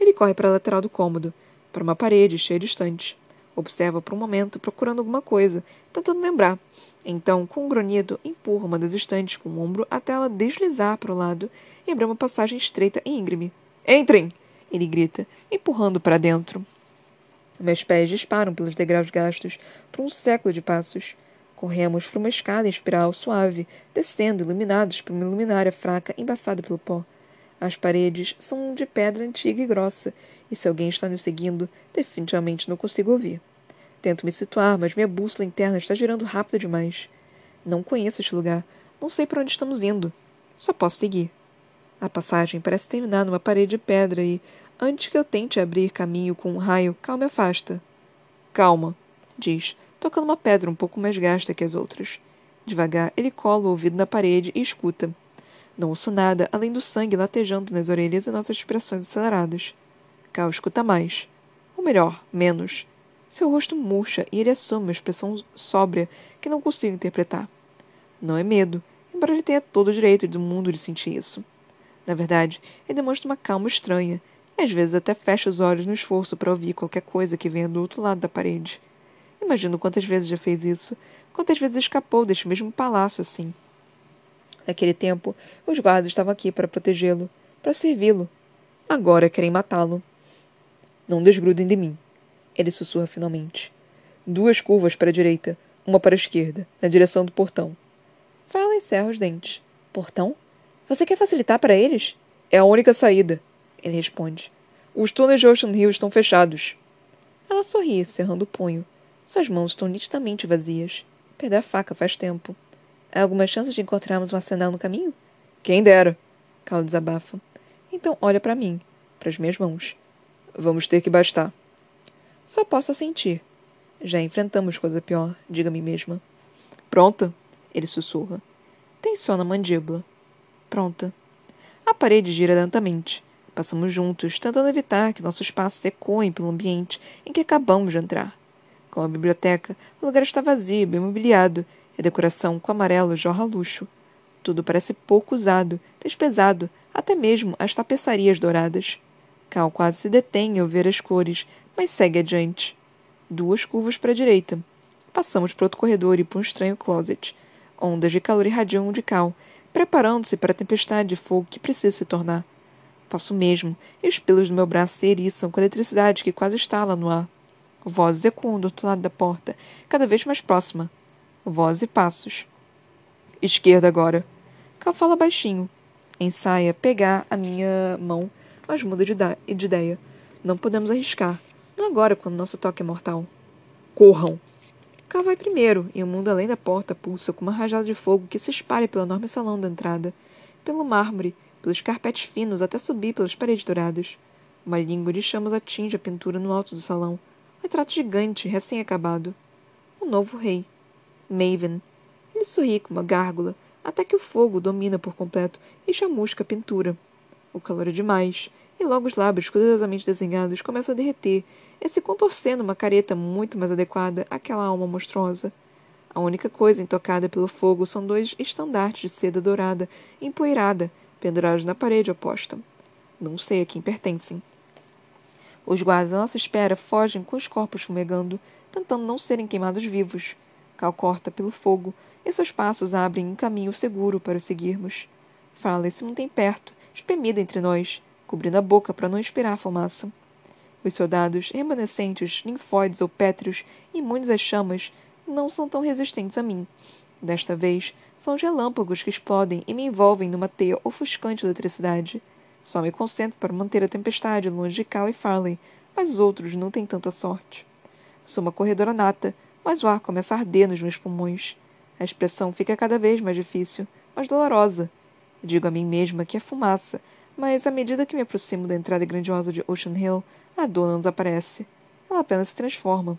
[SPEAKER 1] ele corre para a lateral do cômodo, para uma parede cheia de estantes. Observa por um momento, procurando alguma coisa, tentando lembrar. Então, com um grunhido, empurra uma das estantes com o ombro até ela deslizar para o lado e abrir uma passagem estreita e íngreme. Entrem! Ele grita, empurrando para dentro. Meus pés disparam pelos degraus gastos por um século de passos. Corremos por uma escada em espiral suave, descendo, iluminados por uma luminária fraca embaçada pelo pó. As paredes são de pedra antiga e grossa, e se alguém está nos seguindo, definitivamente não consigo ouvir. Tento me situar, mas minha bússola interna está girando rápido demais. Não conheço este lugar. Não sei para onde estamos indo. Só posso seguir. A passagem parece terminar numa parede de pedra e, antes que eu tente abrir caminho com um raio, Cal me afasta. Calma, diz, tocando uma pedra um pouco mais gasta que as outras. Devagar, ele cola o ouvido na parede e escuta. Não ouço nada além do sangue latejando nas orelhas e nossas expressões aceleradas. Cal escuta mais. Ou melhor, menos. Seu rosto murcha e ele assume uma expressão sóbria que não consigo interpretar. Não é medo, embora ele tenha todo o direito do mundo de sentir isso. Na verdade, ele demonstra uma calma estranha, e às vezes até fecha os olhos no esforço para ouvir qualquer coisa que venha do outro lado da parede. Imagino quantas vezes já fez isso, quantas vezes escapou deste mesmo palácio assim. Naquele tempo, os guardas estavam aqui para protegê-lo, para servi-lo. Agora querem matá-lo. Não desgrudem de mim, ele sussurra finalmente. Duas curvas para a direita, uma para a esquerda, na direção do portão. Fala e cerra os dentes. Portão? Você quer facilitar para eles? É a única saída, ele responde. Os túneis de Ocean Hill estão fechados. Ela sorri, cerrando o punho. Suas mãos estão nitidamente vazias. Perdeu a faca faz tempo. Há alguma chance de encontrarmos um arsenal no caminho? Quem dera. Cal desabafa. Então olha para mim, para as minhas mãos. Vamos ter que bastar. Só posso sentir. Já enfrentamos coisa pior, diga a mim mesma. Pronta? Ele sussurra. Tensiona a mandíbula. Pronta. A parede gira lentamente. Passamos juntos, tentando evitar que nossos passos ecoem pelo ambiente em que acabamos de entrar. Como a biblioteca, o lugar está vazio bem mobiliado, a decoração com amarelo jorra luxo. Tudo parece pouco usado, desprezado, até mesmo as tapeçarias douradas. Cal quase se detém ao ver as cores, mas segue adiante. Duas curvas para a direita. Passamos por outro corredor e por um estranho closet. Ondas de calor irradiam de Cal, preparando-se para a tempestade de fogo que precisa se tornar. Faço mesmo, e os pelos do meu braço se eriçam com a eletricidade que quase estala no ar. Vozes ecoam do outro lado da porta, cada vez mais próxima. Vozes e passos. Esquerda agora. Cal fala baixinho. Ensaia pegar a minha mão, mas muda de, de ideia. Não podemos arriscar. Não agora, quando nosso toque é mortal. Corram! Cal vai primeiro, e o mundo além da porta pulsa com uma rajada de fogo que se espalha pelo enorme salão da entrada, pelo mármore, pelos carpetes finos até subir pelas paredes douradas. Uma língua de chamas atinge a pintura no alto do salão. Um retrato gigante, recém-acabado. O novo rei. Maven. Ele sorri com uma gárgula, até que o fogo domina por completo e chamusca a pintura. O calor é demais, e logo os lábios cuidadosamente desenhados começam a derreter e se contorcer numa careta muito mais adequada àquela alma monstruosa. A única coisa intocada pelo fogo são dois estandartes de seda dourada, empoeirada, pendurados na parede oposta. Não sei a quem pertencem. Os guardas à nossa espera fogem com os corpos fumegando, tentando não serem queimados vivos. Cal corta pelo fogo, e seus passos abrem um caminho seguro para o seguirmos. Fala se mantém perto, espremida entre nós, cobrindo a boca para não expirar fumaça. Os soldados, remanescentes, linfóides ou pétreos, imunes às chamas, não são tão resistentes a mim. Desta vez, são os relâmpagos que explodem e me envolvem numa teia ofuscante de eletricidade. Só me concentro para manter a tempestade longe de Cal e Farley, mas os outros não têm tanta sorte. Sou uma corredora nata, mas o ar começa a arder nos meus pulmões. A expressão fica cada vez mais difícil, mais dolorosa. Digo a mim mesma que é fumaça, mas à medida que me aproximo da entrada grandiosa de Ocean Hill, a dor não desaparece. Ela apenas se transforma.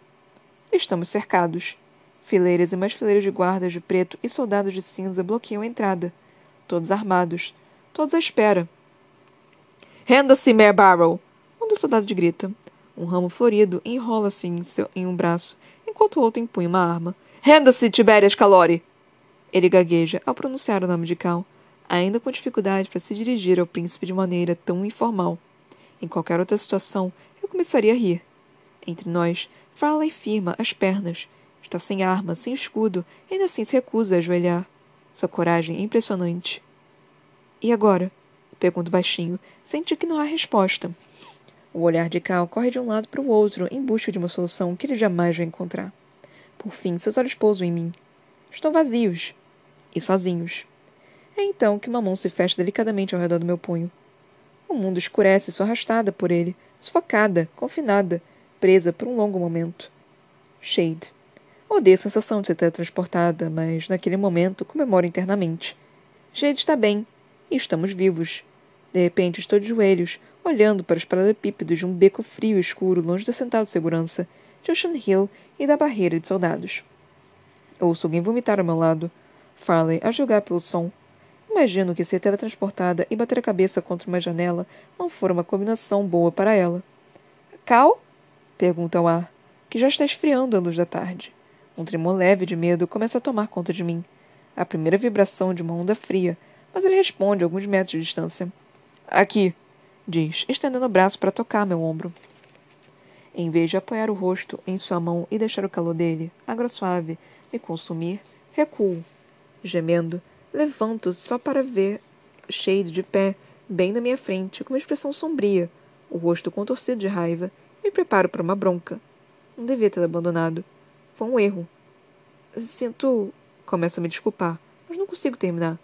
[SPEAKER 1] Estamos cercados. Fileiras e mais fileiras de guardas de preto e soldados de cinza bloqueiam a entrada. Todos armados. Todos à espera. Renda-se, Mare Barrow! Um dos soldados grita. Um ramo florido enrola-se em, em um braço, enquanto o outro empunha uma arma. Renda-se, Tiberias Calori! Ele gagueja ao pronunciar o nome de Cal ainda com dificuldade para se dirigir ao príncipe de maneira tão informal. Em qualquer outra situação, eu começaria a rir. Entre nós, Farley firma as pernas. Está sem arma, sem escudo, e ainda assim se recusa a ajoelhar. Sua coragem é impressionante. E agora? Pergunto baixinho, sente que não há resposta. O olhar de Cal corre de um lado para o outro em busca de uma solução que ele jamais vai encontrar. Por fim, seus olhos pousam em mim. Estão vazios. E sozinhos. É então que uma mão se fecha delicadamente ao redor do meu punho. O mundo escurece, sou arrastada por ele, sufocada, confinada, presa por um longo momento. Shade. Odeio a sensação de ser teletransportada, mas naquele momento comemoro internamente. Shade está bem, e estamos vivos. De repente estou de joelhos, olhando para os paralelepípedos de um beco frio e escuro longe da central de segurança, de Ocean Hill e da barreira de soldados. Ouço alguém vomitar ao meu lado. Farley, a julgar pelo som, Imagino que ser teletransportada e bater a cabeça contra uma janela não fora uma combinação boa para ela. Cal? Pergunta ao ar. que já está esfriando à luz da tarde. Um tremor leve de medo começa a tomar conta de mim. A primeira vibração de uma onda fria, mas ele responde a alguns metros de distância. Aqui, diz, estendendo o braço para tocar meu ombro. Em vez de apoiar o rosto em sua mão e deixar o calor dele, agora suave, me consumir, recuo. Gemendo, levanto só para ver Shade de pé, bem na minha frente, com uma expressão sombria, o rosto contorcido de raiva, me preparo para uma bronca. Não devia tê-lo abandonado. Foi um erro. Sinto. Começo a me desculpar, mas não consigo terminar.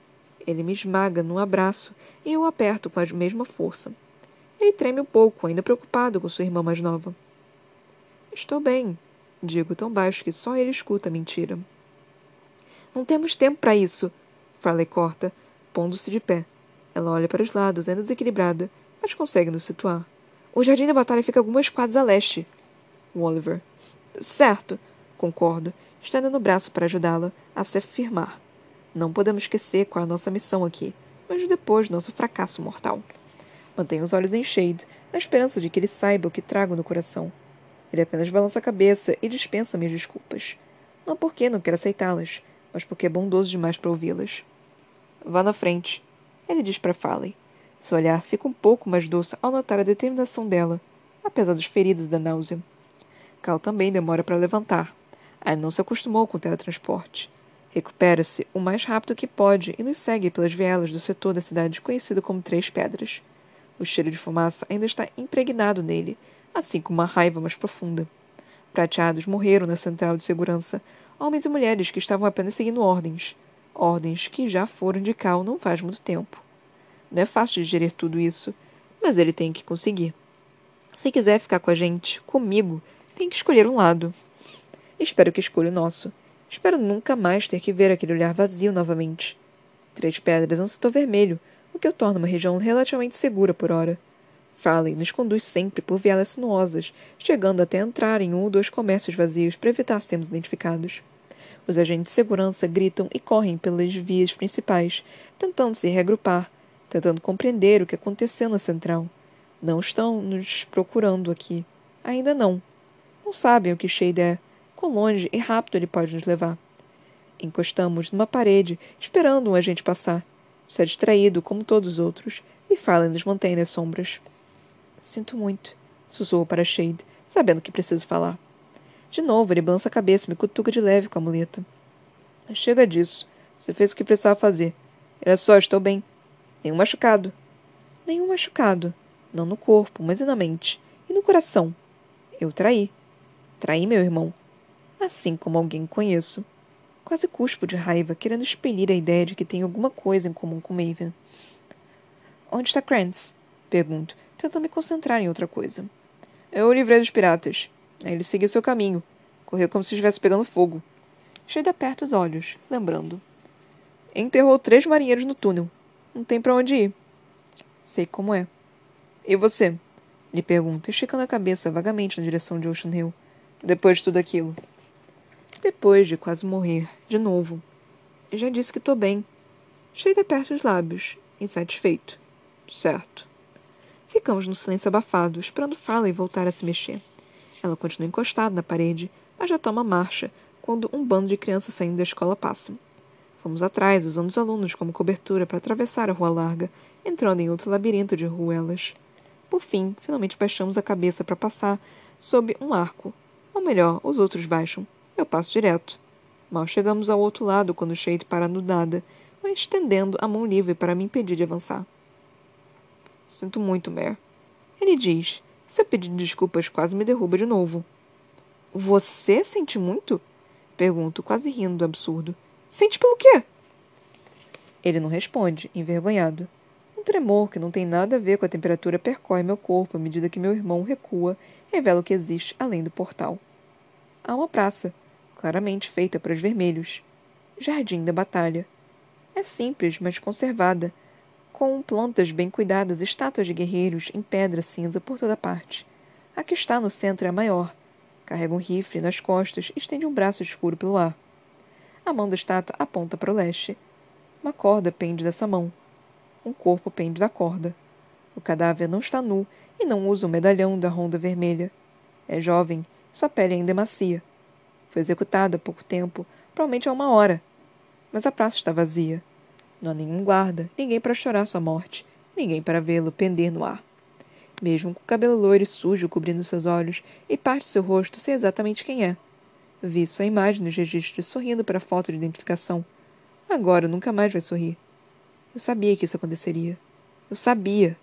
[SPEAKER 1] Ele me esmaga num abraço e eu aperto com a mesma força. Ele treme um pouco, ainda preocupado com sua irmã mais nova. Estou bem, digo tão baixo que só ele escuta a mentira. Não temos tempo para isso, Farley corta, pondo-se de pé. Ela olha para os lados, ainda desequilibrada, mas consegue nos situar. O jardim da batalha fica algumas quadras a leste. O Oliver. Certo, concordo, estendendo o braço para ajudá-la a se firmar. Não podemos esquecer qual é a nossa missão aqui, mas depois do nosso fracasso mortal. Mantenho os olhos em Shade, na esperança de que ele saiba o que trago no coração. Ele apenas balança a cabeça e dispensa minhas desculpas. Não porque não quer aceitá-las, mas porque é bondoso demais para ouvi-las. Vá na frente, ele diz para Farley. Seu olhar fica um pouco mais doce ao notar a determinação dela, apesar dos feridos da náusea. Cal também demora para levantar. Ainda não se acostumou com o teletransporte. Recupera-se o mais rápido que pode e nos segue pelas vielas do setor da cidade conhecido como Três Pedras. O cheiro de fumaça ainda está impregnado nele, assim como uma raiva mais profunda. Prateados morreram na central de segurança, homens e mulheres que estavam apenas seguindo ordens. Ordens que já foram de Cal não faz muito tempo. Não é fácil de gerir tudo isso, mas ele tem que conseguir. Se quiser ficar com a gente, comigo, tem que escolher um lado. Espero que escolha o nosso. Espero nunca mais ter que ver aquele olhar vazio novamente. Três Pedras é um setor vermelho, o que o torna uma região relativamente segura por hora. Farley nos conduz sempre por vielas sinuosas, chegando até entrar em um ou dois comércios vazios para evitar sermos identificados. Os agentes de segurança gritam e correm pelas vias principais, tentando se reagrupar, tentando compreender o que aconteceu na central. Não estão nos procurando aqui. Ainda não. Não sabem o que Shade é, quão longe e rápido ele pode nos levar. Encostamos numa parede, esperando um agente passar. Está distraído, como todos os outros, e Farley nos mantém nas sombras. Sinto muito, sussurro para Shade, sabendo que preciso falar. De novo, ele balança a cabeça e me cutuca de leve com a muleta. Chega disso. Você fez o que precisava fazer. Era só, estou bem. Nenhum machucado. Nenhum machucado. Não no corpo, mas e na mente. E no coração. Eu traí. Traí meu irmão. Assim como alguém conheço. Quase cuspo de raiva, querendo expelir a ideia de que tenho alguma coisa em comum com Maven. Onde está Krantz? Pergunto, tentando me concentrar em outra coisa. Eu o livrei dos piratas. Ele seguiu seu caminho. Correu como se estivesse pegando fogo. Sheida aperta os olhos, lembrando. Enterrou três marinheiros no túnel. Não tem para onde ir. Sei como é. E você? Ele pergunta, esticando a cabeça vagamente na direção de Ocean Hill. Depois de tudo aquilo. Depois de quase morrer, de novo. Já disse que estou bem. Sheida aperta os lábios, insatisfeito. Certo. Ficamos no silêncio abafado, esperando Farley voltar a se mexer. Ela continua encostada na parede, mas já toma marcha quando um bando de crianças saindo da escola passa. Fomos atrás, usando os alunos como cobertura para atravessar a rua larga, entrando em outro labirinto de ruelas. Por fim, finalmente baixamos a cabeça para passar sob um arco. Ou melhor, os outros baixam. Eu passo direto. Mal chegamos ao outro lado quando Shade para no nada, estendendo a mão livre para me impedir de avançar. Sinto muito, Mare. Ele diz, seu pedido de desculpas quase me derruba de novo. Você sente muito? Pergunto, quase rindo do absurdo. Sente pelo quê? Ele não responde, envergonhado. Um tremor que não tem nada a ver com a temperatura percorre meu corpo à medida que meu irmão recua, revela o que existe além do portal. Há uma praça, claramente feita para os vermelhos. Jardim da Batalha. É simples, mas conservada, com plantas bem cuidadas, estátuas de guerreiros em pedra cinza por toda parte. A que está no centro é a maior. Carrega um rifle nas costas e estende um braço escuro pelo ar. A mão da estátua aponta para o leste. Uma corda pende dessa mão. Um corpo pende da corda. O cadáver não está nu e não usa o medalhão da ronda vermelha. É jovem Sua pele ainda é macia. Foi executado há pouco tempo, provavelmente há uma hora. Mas a praça está vazia. Não há nenhum guarda, ninguém para chorar sua morte, ninguém para vê-lo pender no ar. Mesmo com o cabelo loiro e sujo cobrindo seus olhos e parte de seu rosto, sei exatamente quem é. Vi sua imagem nos registros sorrindo para a foto de identificação. Agora nunca mais vai sorrir. Eu sabia que isso aconteceria. Eu sabia.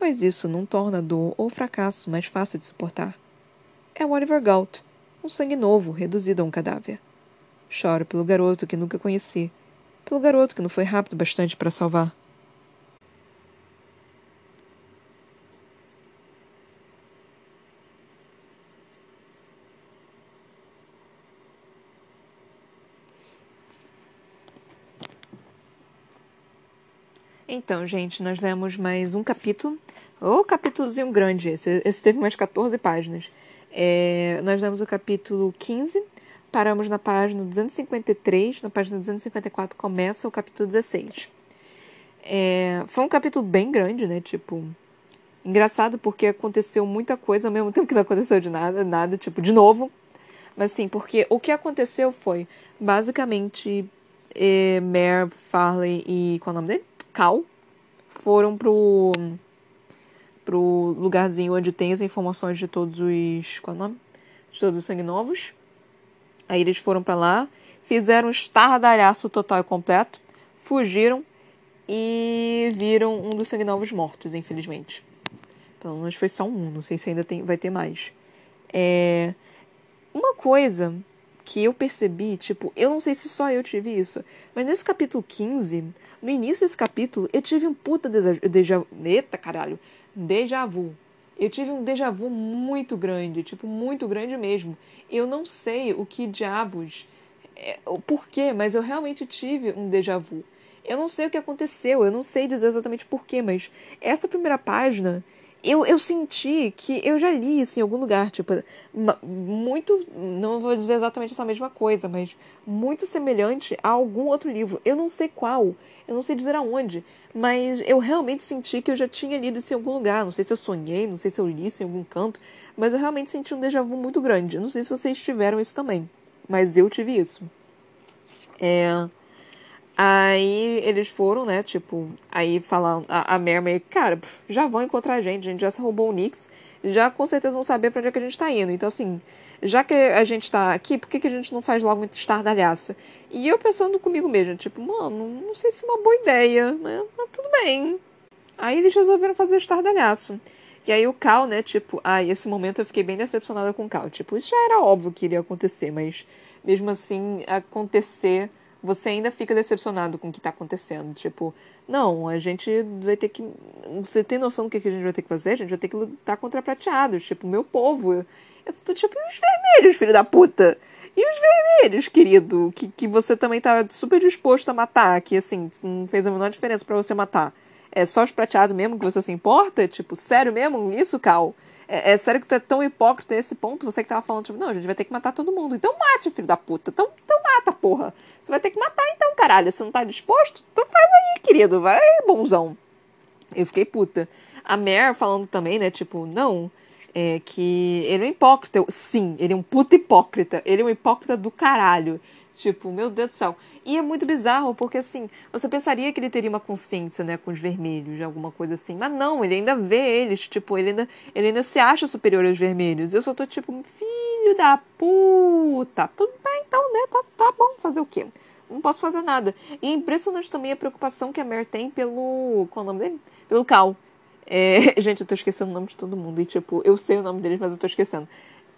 [SPEAKER 1] Mas isso não torna a dor ou o fracasso mais fácil de suportar. É o Oliver Galt, um sangue novo reduzido a um cadáver. Choro pelo garoto que nunca conheci, pelo garoto que não foi rápido bastante para salvar. Então, gente, nós lemos mais um capítulo. Ô, oh, capítulozinho grande esse. Esse teve mais 14 páginas. É, nós lemos o capítulo 15, paramos na página 253, na página 254 começa o capítulo 16. É, foi um capítulo bem grande, né? Tipo, engraçado porque aconteceu muita coisa ao mesmo tempo que não aconteceu de nada, nada, tipo, de novo. Mas sim, porque o que aconteceu foi, basicamente, é, Mare, Farley e. qual é o nome dele? Cal foram pro pro lugarzinho onde tem as informações de todos os qual é o nome? De todos os sangue novos. Aí eles foram para lá, fizeram um estardalhaço total e completo, fugiram e viram um dos sangue novos mortos, infelizmente. Pelo menos foi só um, não sei se ainda tem, vai ter mais. É... Uma coisa que eu percebi, tipo, eu não sei se só eu tive isso, mas nesse capítulo 15, no início desse capítulo, eu tive um puta déjà vu. Eita, caralho! Déjà vu. Eu tive um déjà vu muito grande, tipo, muito grande mesmo. Eu não sei o que diabos. É, o porquê, mas eu realmente tive um déjà vu. Eu não sei o que aconteceu, eu não sei dizer exatamente porquê, mas essa primeira página eu, eu senti que eu já li isso em algum lugar, tipo, muito, não vou dizer exatamente essa mesma coisa, mas muito semelhante a algum outro livro. Eu não sei qual, eu não sei dizer aonde, mas eu realmente senti que eu já tinha lido isso em algum lugar. Não sei se eu sonhei, não sei se eu li isso em algum canto, mas eu realmente senti um déjà vu muito grande. Não sei se vocês tiveram isso também, mas eu tive isso. É. Aí eles foram, né? Tipo, aí falam a, a Mer cara, já vão encontrar a gente, a gente já se roubou o Nix, já com certeza vão saber para onde é que a gente tá indo. Então, assim, já que a gente tá aqui, por que, que a gente não faz logo um estardalhaço? E eu pensando comigo mesmo, tipo, mano, não sei se é uma boa ideia, mas, mas tudo bem. Aí eles resolveram fazer estardalhaço. E aí o Cal, né, tipo, ai, esse momento eu fiquei bem decepcionada com o Cal. Tipo, isso já era óbvio que iria acontecer, mas mesmo assim, acontecer você ainda fica decepcionado com o que está acontecendo. Tipo, não, a gente vai ter que. Você tem noção do que a gente vai ter que fazer? A gente vai ter que lutar contra prateados. Tipo, meu povo. Eu tô tipo, e os vermelhos, filho da puta? E os vermelhos, querido? Que, que você também tá super disposto a matar, que assim, não fez a menor diferença para você matar. É só os prateados mesmo que você se importa? Tipo, sério mesmo? Isso, Cal? É, é, sério que tu é tão hipócrita nesse ponto? Você que tava falando, tipo, não, a gente vai ter que matar todo mundo. Então mate, filho da puta. Então, então mata, porra. Você vai ter que matar então, caralho. Você não tá disposto? Então faz aí, querido. Vai, bonzão. Eu fiquei puta. A Mare falando também, né, tipo, não, é que ele é um hipócrita. Sim, ele é um puta hipócrita. Ele é um hipócrita do caralho. Tipo, meu Deus do céu. E é muito bizarro, porque assim, você pensaria que ele teria uma consciência, né, com os vermelhos, alguma coisa assim. Mas não, ele ainda vê eles, tipo, ele ainda, ele ainda se acha superior aos vermelhos. Eu só tô tipo, filho da puta. Tudo bem, então, né? Tá, tá bom, fazer o quê? Não posso fazer nada. E é impressionante também a preocupação que a Mare tem pelo. Qual é o nome dele? Pelo Cal. É, gente, eu tô esquecendo o nome de todo mundo. E, tipo, eu sei o nome deles, mas eu tô esquecendo.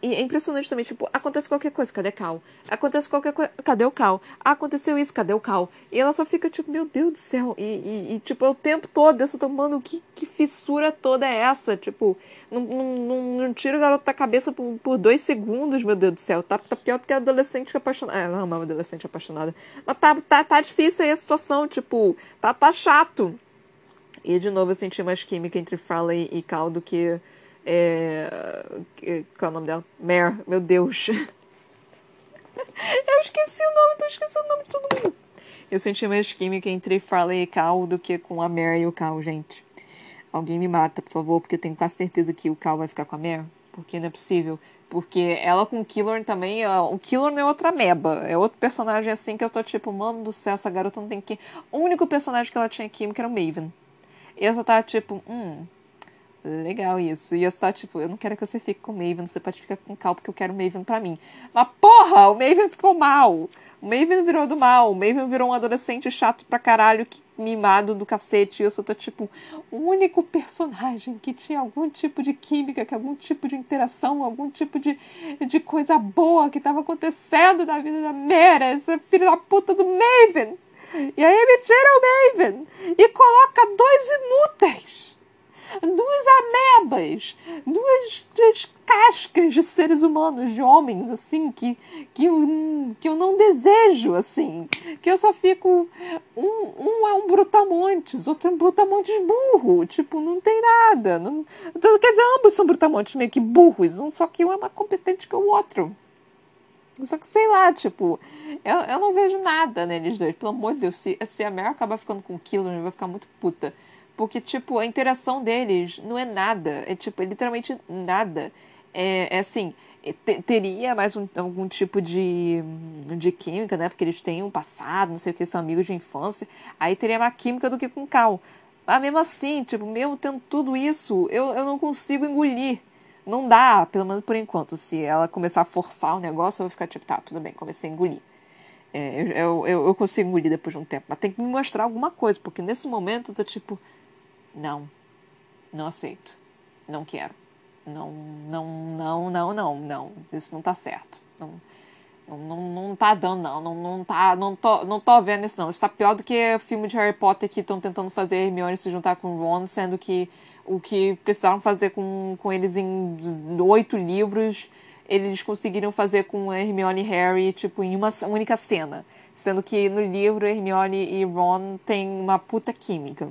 [SPEAKER 1] E é impressionante também, tipo, acontece qualquer coisa, cadê Cal? Acontece qualquer coisa, cadê o Cal? Ah, aconteceu isso, cadê o Cal? E ela só fica, tipo, meu Deus do céu. E, e, e tipo, é o tempo todo, eu só tô, mano, que, que fissura toda é essa? Tipo, não, não, não, não tira o garoto da cabeça por, por dois segundos, meu Deus do céu. Tá, tá pior do que adolescente apaixonada. É, ela ama adolescente apaixonada. Mas tá, tá, tá difícil aí a situação, tipo, tá, tá chato. E de novo eu senti mais química entre Farley e Cal do que é, qual é o nome dela? Mare, meu Deus. Eu esqueci o nome, tô esquecendo o nome de todo mundo. Eu senti mais química entre Farley e Cal do que com a Mare e o Cal, gente. Alguém me mata, por favor, porque eu tenho quase certeza que o Cal vai ficar com a Mare. Porque não é possível. Porque ela com o Killorn também. O Killorn é outra meba. É outro personagem assim que eu tô tipo, mano do céu, essa garota não tem que. O único personagem que ela tinha química era o Maven. E eu só tava tipo, hum. Legal isso. E eu tá tipo, eu não quero que você fique com o Maven, você pode ficar com o Cal porque eu quero o Maven pra mim. Mas porra, o Maven ficou mal. O Maven virou do mal. O Maven virou um adolescente chato pra caralho, que, mimado do cacete. E eu só tô tipo, o único personagem que tinha algum tipo de química, que algum tipo de interação, algum tipo de, de coisa boa que tava acontecendo na vida da Mera, essa filha da puta do Maven. E aí me tira o Maven e coloca dois inúteis duas amebas, duas, duas cascas de seres humanos, de homens, assim, que, que, eu, que eu não desejo, assim. Que eu só fico. Um, um é um brutamontes, outro é um brutamontes burro. Tipo, não tem nada. Não, então, quer dizer, ambos são brutamontes meio que burros, um, só que um é mais competente que o outro. Só que sei lá, tipo, eu, eu não vejo nada neles dois. Pelo amor de Deus, se, se a Mary acabar ficando com o eu vou ficar muito puta. Porque, tipo, a interação deles não é nada. É, tipo, é literalmente nada. É, é assim, é, teria mais um, algum tipo de, de química, né? Porque eles têm um passado, não sei o que, são amigos de infância. Aí teria mais química do que com Cal. Mas mesmo assim, tipo, mesmo tendo tudo isso, eu, eu não consigo engolir. Não dá, pelo menos por enquanto. Se ela começar a forçar o negócio, eu vou ficar tipo, tá, tudo bem, comecei a engolir. É, eu, eu, eu consigo engolir depois de um tempo. Mas tem que me mostrar alguma coisa, porque nesse momento eu tô tipo não, não aceito, não quero, não, não, não, não, não, não, isso não tá certo, não, não, não, não tá dando não, não, não tá, não tô, não tô vendo isso não, isso tá pior do que filme de Harry Potter que estão tentando fazer Hermione se juntar com Ron, sendo que o que precisaram fazer com, com eles em oito livros eles conseguiram fazer com Hermione e Harry, tipo, em uma única cena. Sendo que no livro Hermione e Ron têm uma puta química.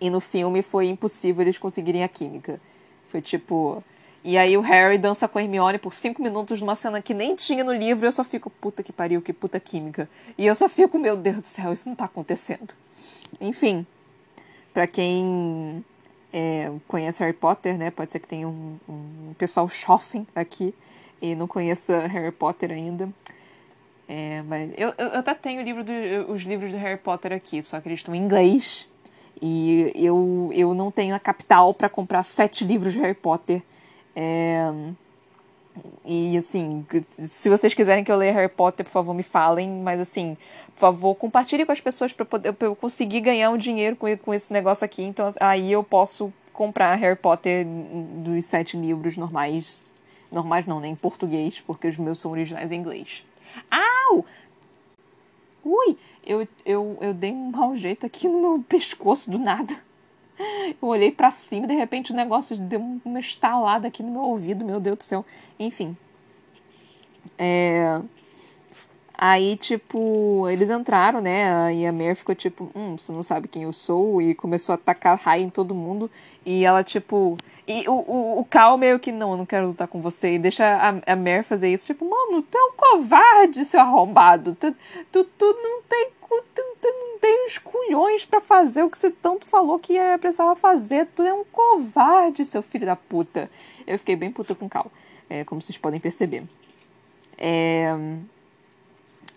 [SPEAKER 1] E no filme foi impossível eles conseguirem a química. Foi tipo. E aí o Harry dança com a Hermione por cinco minutos numa cena que nem tinha no livro eu só fico, puta que pariu, que puta química. E eu só fico, meu Deus do céu, isso não tá acontecendo. Enfim, para quem é, conhece Harry Potter, né? Pode ser que tenha um, um pessoal shopping aqui e não conheça Harry Potter ainda. É, mas eu, eu, eu até tenho livro do, os livros de Harry Potter aqui, só que eles estão em inglês. E eu, eu não tenho a capital para comprar sete livros de Harry Potter. É... E assim, se vocês quiserem que eu leia Harry Potter, por favor, me falem. Mas assim, por favor, compartilhe com as pessoas para poder pra eu conseguir ganhar um dinheiro com, com esse negócio aqui. Então aí eu posso comprar Harry Potter dos sete livros normais. Normais não, né? Em português, porque os meus são originais em inglês. Au! Ui! eu, eu, eu dei um mau jeito aqui no meu pescoço do nada. Eu olhei para cima e de repente o negócio deu uma estalada aqui no meu ouvido, meu Deus do céu. Enfim. É... Aí, tipo, eles entraram, né? E a Mare ficou tipo, hum, você não sabe quem eu sou? E começou a atacar raio em todo mundo. E ela, tipo. E o, o, o Cal meio que, não, eu não quero lutar com você. E deixa a, a Mare fazer isso. Tipo, mano, tu é um covarde, seu arrombado. Tu, tu, tu não tem não tem os culhões para fazer o que você tanto falou que ia precisava fazer. Tu é um covarde, seu filho da puta. Eu fiquei bem puta com o Cal, é, como vocês podem perceber. É...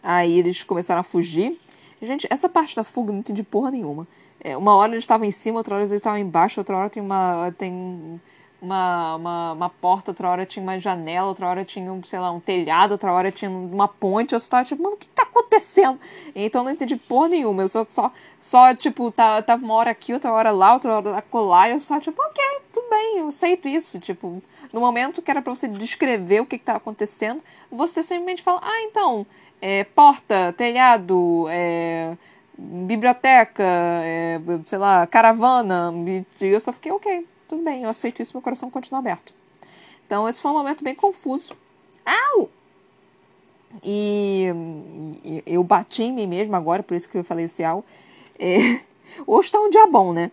[SPEAKER 1] Aí eles começaram a fugir. Gente, essa parte da fuga não entendi porra nenhuma. É, uma hora eles estavam em cima, outra hora eles estavam embaixo, outra hora tem uma. tem uma, uma, uma, porta, outra hora tinha uma janela, outra hora tinha, um, sei lá, um telhado, outra hora tinha uma ponte. Eu só tava tipo, mano, o que tá acontecendo? Então eu não entendi porra nenhuma. Eu só, só, só tipo, tava, tava uma hora aqui, outra hora lá, outra hora lá, e eu só tipo, ok, tudo bem, eu aceito isso. Tipo, no momento que era pra você descrever o que, que tava acontecendo, você simplesmente fala, ah, então, é, porta, telhado, é, biblioteca, é, sei lá, caravana. E eu só fiquei, ok tudo bem, eu aceito isso, meu coração continua aberto. Então, esse foi um momento bem confuso. Au! E, e eu bati em mim mesmo agora, por isso que eu falei esse au. É, hoje está um dia bom, né?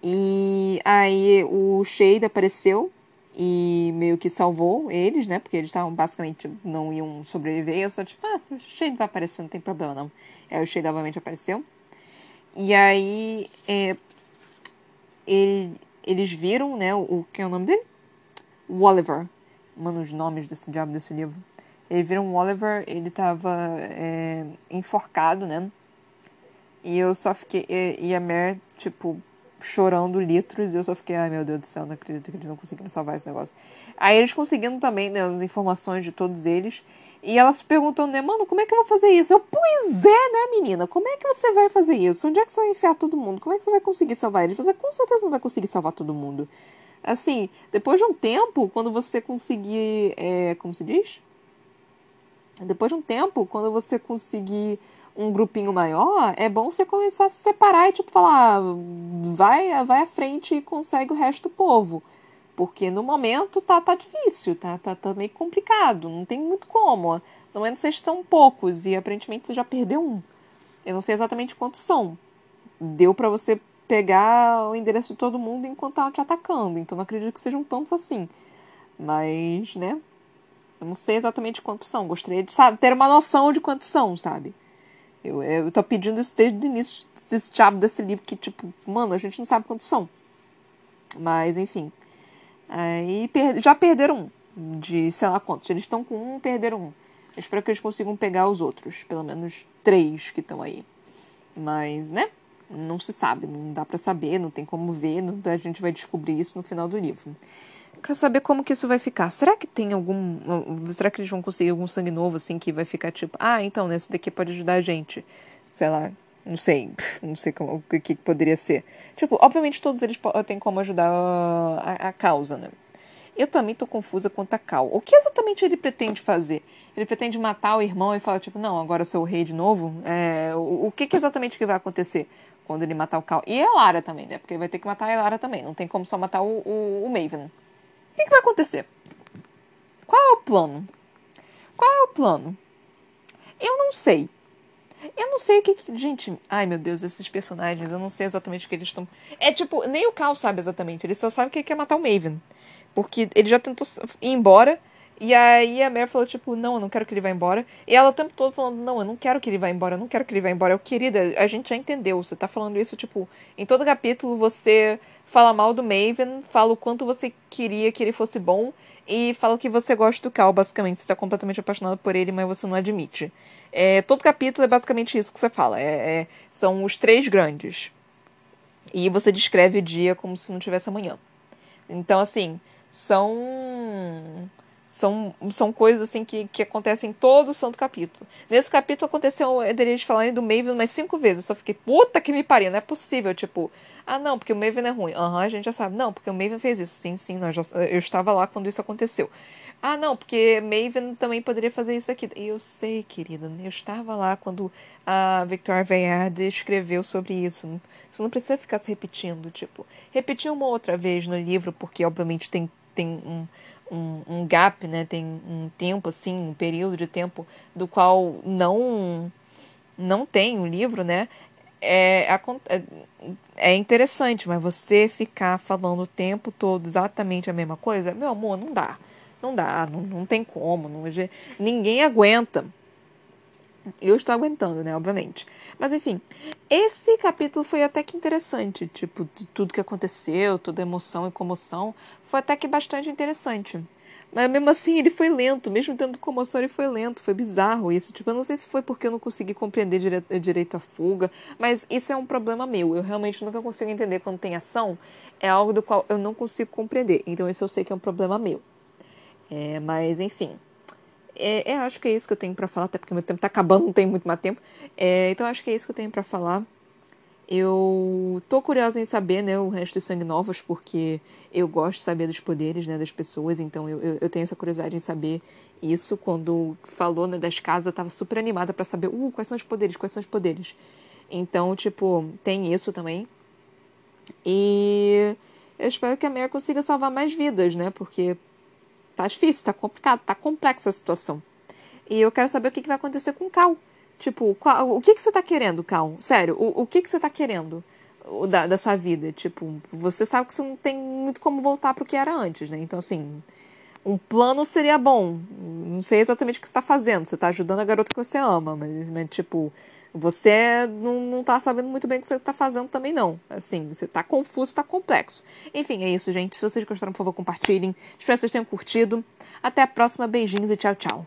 [SPEAKER 1] E aí o Shade apareceu e meio que salvou eles, né? Porque eles estavam basicamente não iam sobreviver. Eu só tipo, ah, o Shade vai aparecer, não tem problema não. Aí o Shade novamente apareceu. E aí é, ele, eles viram, né, o, que é o nome dele? o Oliver. Mano, os nomes desse diabo desse livro. Eles viram o Oliver, ele tava é, enforcado, né? E eu só fiquei. E, e a Mare, tipo, chorando litros, e eu só fiquei, ai meu Deus do céu, não acredito que eles não conseguiram salvar esse negócio. Aí eles conseguindo também, né, as informações de todos eles. E ela se perguntando, né, mano, como é que eu vou fazer isso? Eu, pois é, né, menina? Como é que você vai fazer isso? Onde é que você vai enfiar todo mundo? Como é que você vai conseguir salvar eles? Você com certeza não vai conseguir salvar todo mundo. Assim, depois de um tempo, quando você conseguir. É, como se diz? Depois de um tempo, quando você conseguir um grupinho maior, é bom você começar a se separar e, tipo, falar, vai, vai à frente e consegue o resto do povo. Porque no momento tá, tá difícil, tá, tá, tá meio complicado, não tem muito como. No momento vocês estão poucos e aparentemente você já perdeu um. Eu não sei exatamente quantos são. Deu para você pegar o endereço de todo mundo enquanto tava te atacando, então não acredito que sejam tantos assim. Mas, né? Eu não sei exatamente quantos são. Gostaria de sabe, ter uma noção de quantos são, sabe? Eu, eu tô pedindo isso desde o início desse diabo desse livro, que, tipo, mano, a gente não sabe quantos são. Mas, enfim. Aí per já perderam um, de sei lá quantos. Eles estão com um, perderam um. Eu espero que eles consigam pegar os outros, pelo menos três que estão aí. Mas, né? Não se sabe, não dá para saber, não tem como ver, não, a gente vai descobrir isso no final do livro. Quero saber como que isso vai ficar. Será que tem algum. Será que eles vão conseguir algum sangue novo, assim, que vai ficar tipo, ah, então, nesse daqui pode ajudar a gente? Sei lá, não sei, não sei como, o que, que poderia ser. Tipo, obviamente todos eles têm como ajudar a, a, causa, né? Eu também tô confusa quanto a Cal. O que exatamente ele pretende fazer? Ele pretende matar o irmão e falar, tipo, não, agora eu sou o rei de novo? É, o, o que, que exatamente que vai acontecer quando ele matar o Cal? E a Lara também, né? Porque ele vai ter que matar a Lara também. Não tem como só matar o, o, o Maven. O que, que vai acontecer? Qual é o plano? Qual é o plano? Eu não sei. Eu não sei o que, que. Gente, ai meu Deus, esses personagens, eu não sei exatamente o que eles estão. É tipo, nem o Cal sabe exatamente. Ele só sabe que ele quer matar o Maven. Porque ele já tentou ir embora. E aí a Mare falou, tipo, não, eu não quero que ele vá embora. E ela o tempo todo falando, não, eu não quero que ele vá embora, eu não quero que ele vá embora. Eu, querida, a gente já entendeu. Você tá falando isso, tipo, em todo capítulo você fala mal do Maven, fala o quanto você queria que ele fosse bom e fala que você gosta do Cal, basicamente. Você está completamente apaixonado por ele, mas você não admite. É, todo capítulo é basicamente isso que você fala. É, é, são os três grandes. E você descreve o dia como se não tivesse amanhã. Então, assim, são são, são coisas assim que, que acontecem em todo o santo capítulo. Nesse capítulo aconteceu de falarem do Maven mais cinco vezes. Eu só fiquei, puta que me pariu, não é possível. Tipo, ah não, porque o Maven é ruim. Aham, uhum, a gente já sabe. Não, porque o Maven fez isso. Sim, sim, nós já, eu estava lá quando isso aconteceu. Ah, não, porque Maven também poderia fazer isso aqui. Eu sei, querida, eu estava lá quando a Victoria Veyard escreveu sobre isso. Você não precisa ficar se repetindo, tipo. Repetir uma outra vez no livro, porque obviamente tem, tem um um, um gap, né? Tem um tempo, assim, um período de tempo do qual não não tem o um livro, né? É, é, é interessante, mas você ficar falando o tempo todo exatamente a mesma coisa, meu amor, não dá. Não dá, não, não tem como. Não, ninguém aguenta. Eu estou aguentando, né? Obviamente. Mas enfim, esse capítulo foi até que interessante. Tipo, de tudo que aconteceu, toda a emoção e comoção. Foi até que bastante interessante. Mas mesmo assim, ele foi lento. Mesmo tendo comoção, ele foi lento. Foi bizarro isso. Tipo, eu não sei se foi porque eu não consegui compreender dire direito a fuga. Mas isso é um problema meu. Eu realmente nunca consigo entender quando tem ação. É algo do qual eu não consigo compreender. Então, isso eu sei que é um problema meu. É, mas, enfim. É, é, acho que é isso que eu tenho para falar, até porque meu tempo tá acabando, não tem muito mais tempo. É, então acho que é isso que eu tenho para falar. Eu tô curiosa em saber, né, o resto dos sangue novos, porque eu gosto de saber dos poderes, né, das pessoas, então eu, eu, eu tenho essa curiosidade em saber isso. Quando falou, né, das casas, eu tava super animada para saber, uh, quais são os poderes, quais são os poderes. Então, tipo, tem isso também. E eu espero que a Mary consiga salvar mais vidas, né, porque Tá difícil, tá complicado, tá complexa a situação. E eu quero saber o que, que vai acontecer com o Cal. Tipo, qual, o que, que você tá querendo, Cal? Sério, o, o que, que você tá querendo da, da sua vida? Tipo, você sabe que você não tem muito como voltar pro que era antes, né? Então, assim, Um plano seria bom. Não sei exatamente o que você está fazendo. Você está ajudando a garota que você ama, mas, mas tipo, você não, não tá sabendo muito bem o que você está fazendo também, não. Assim, você está confuso, está complexo. Enfim, é isso, gente. Se vocês gostaram, por favor, compartilhem. Espero que vocês tenham curtido. Até a próxima. Beijinhos e tchau, tchau.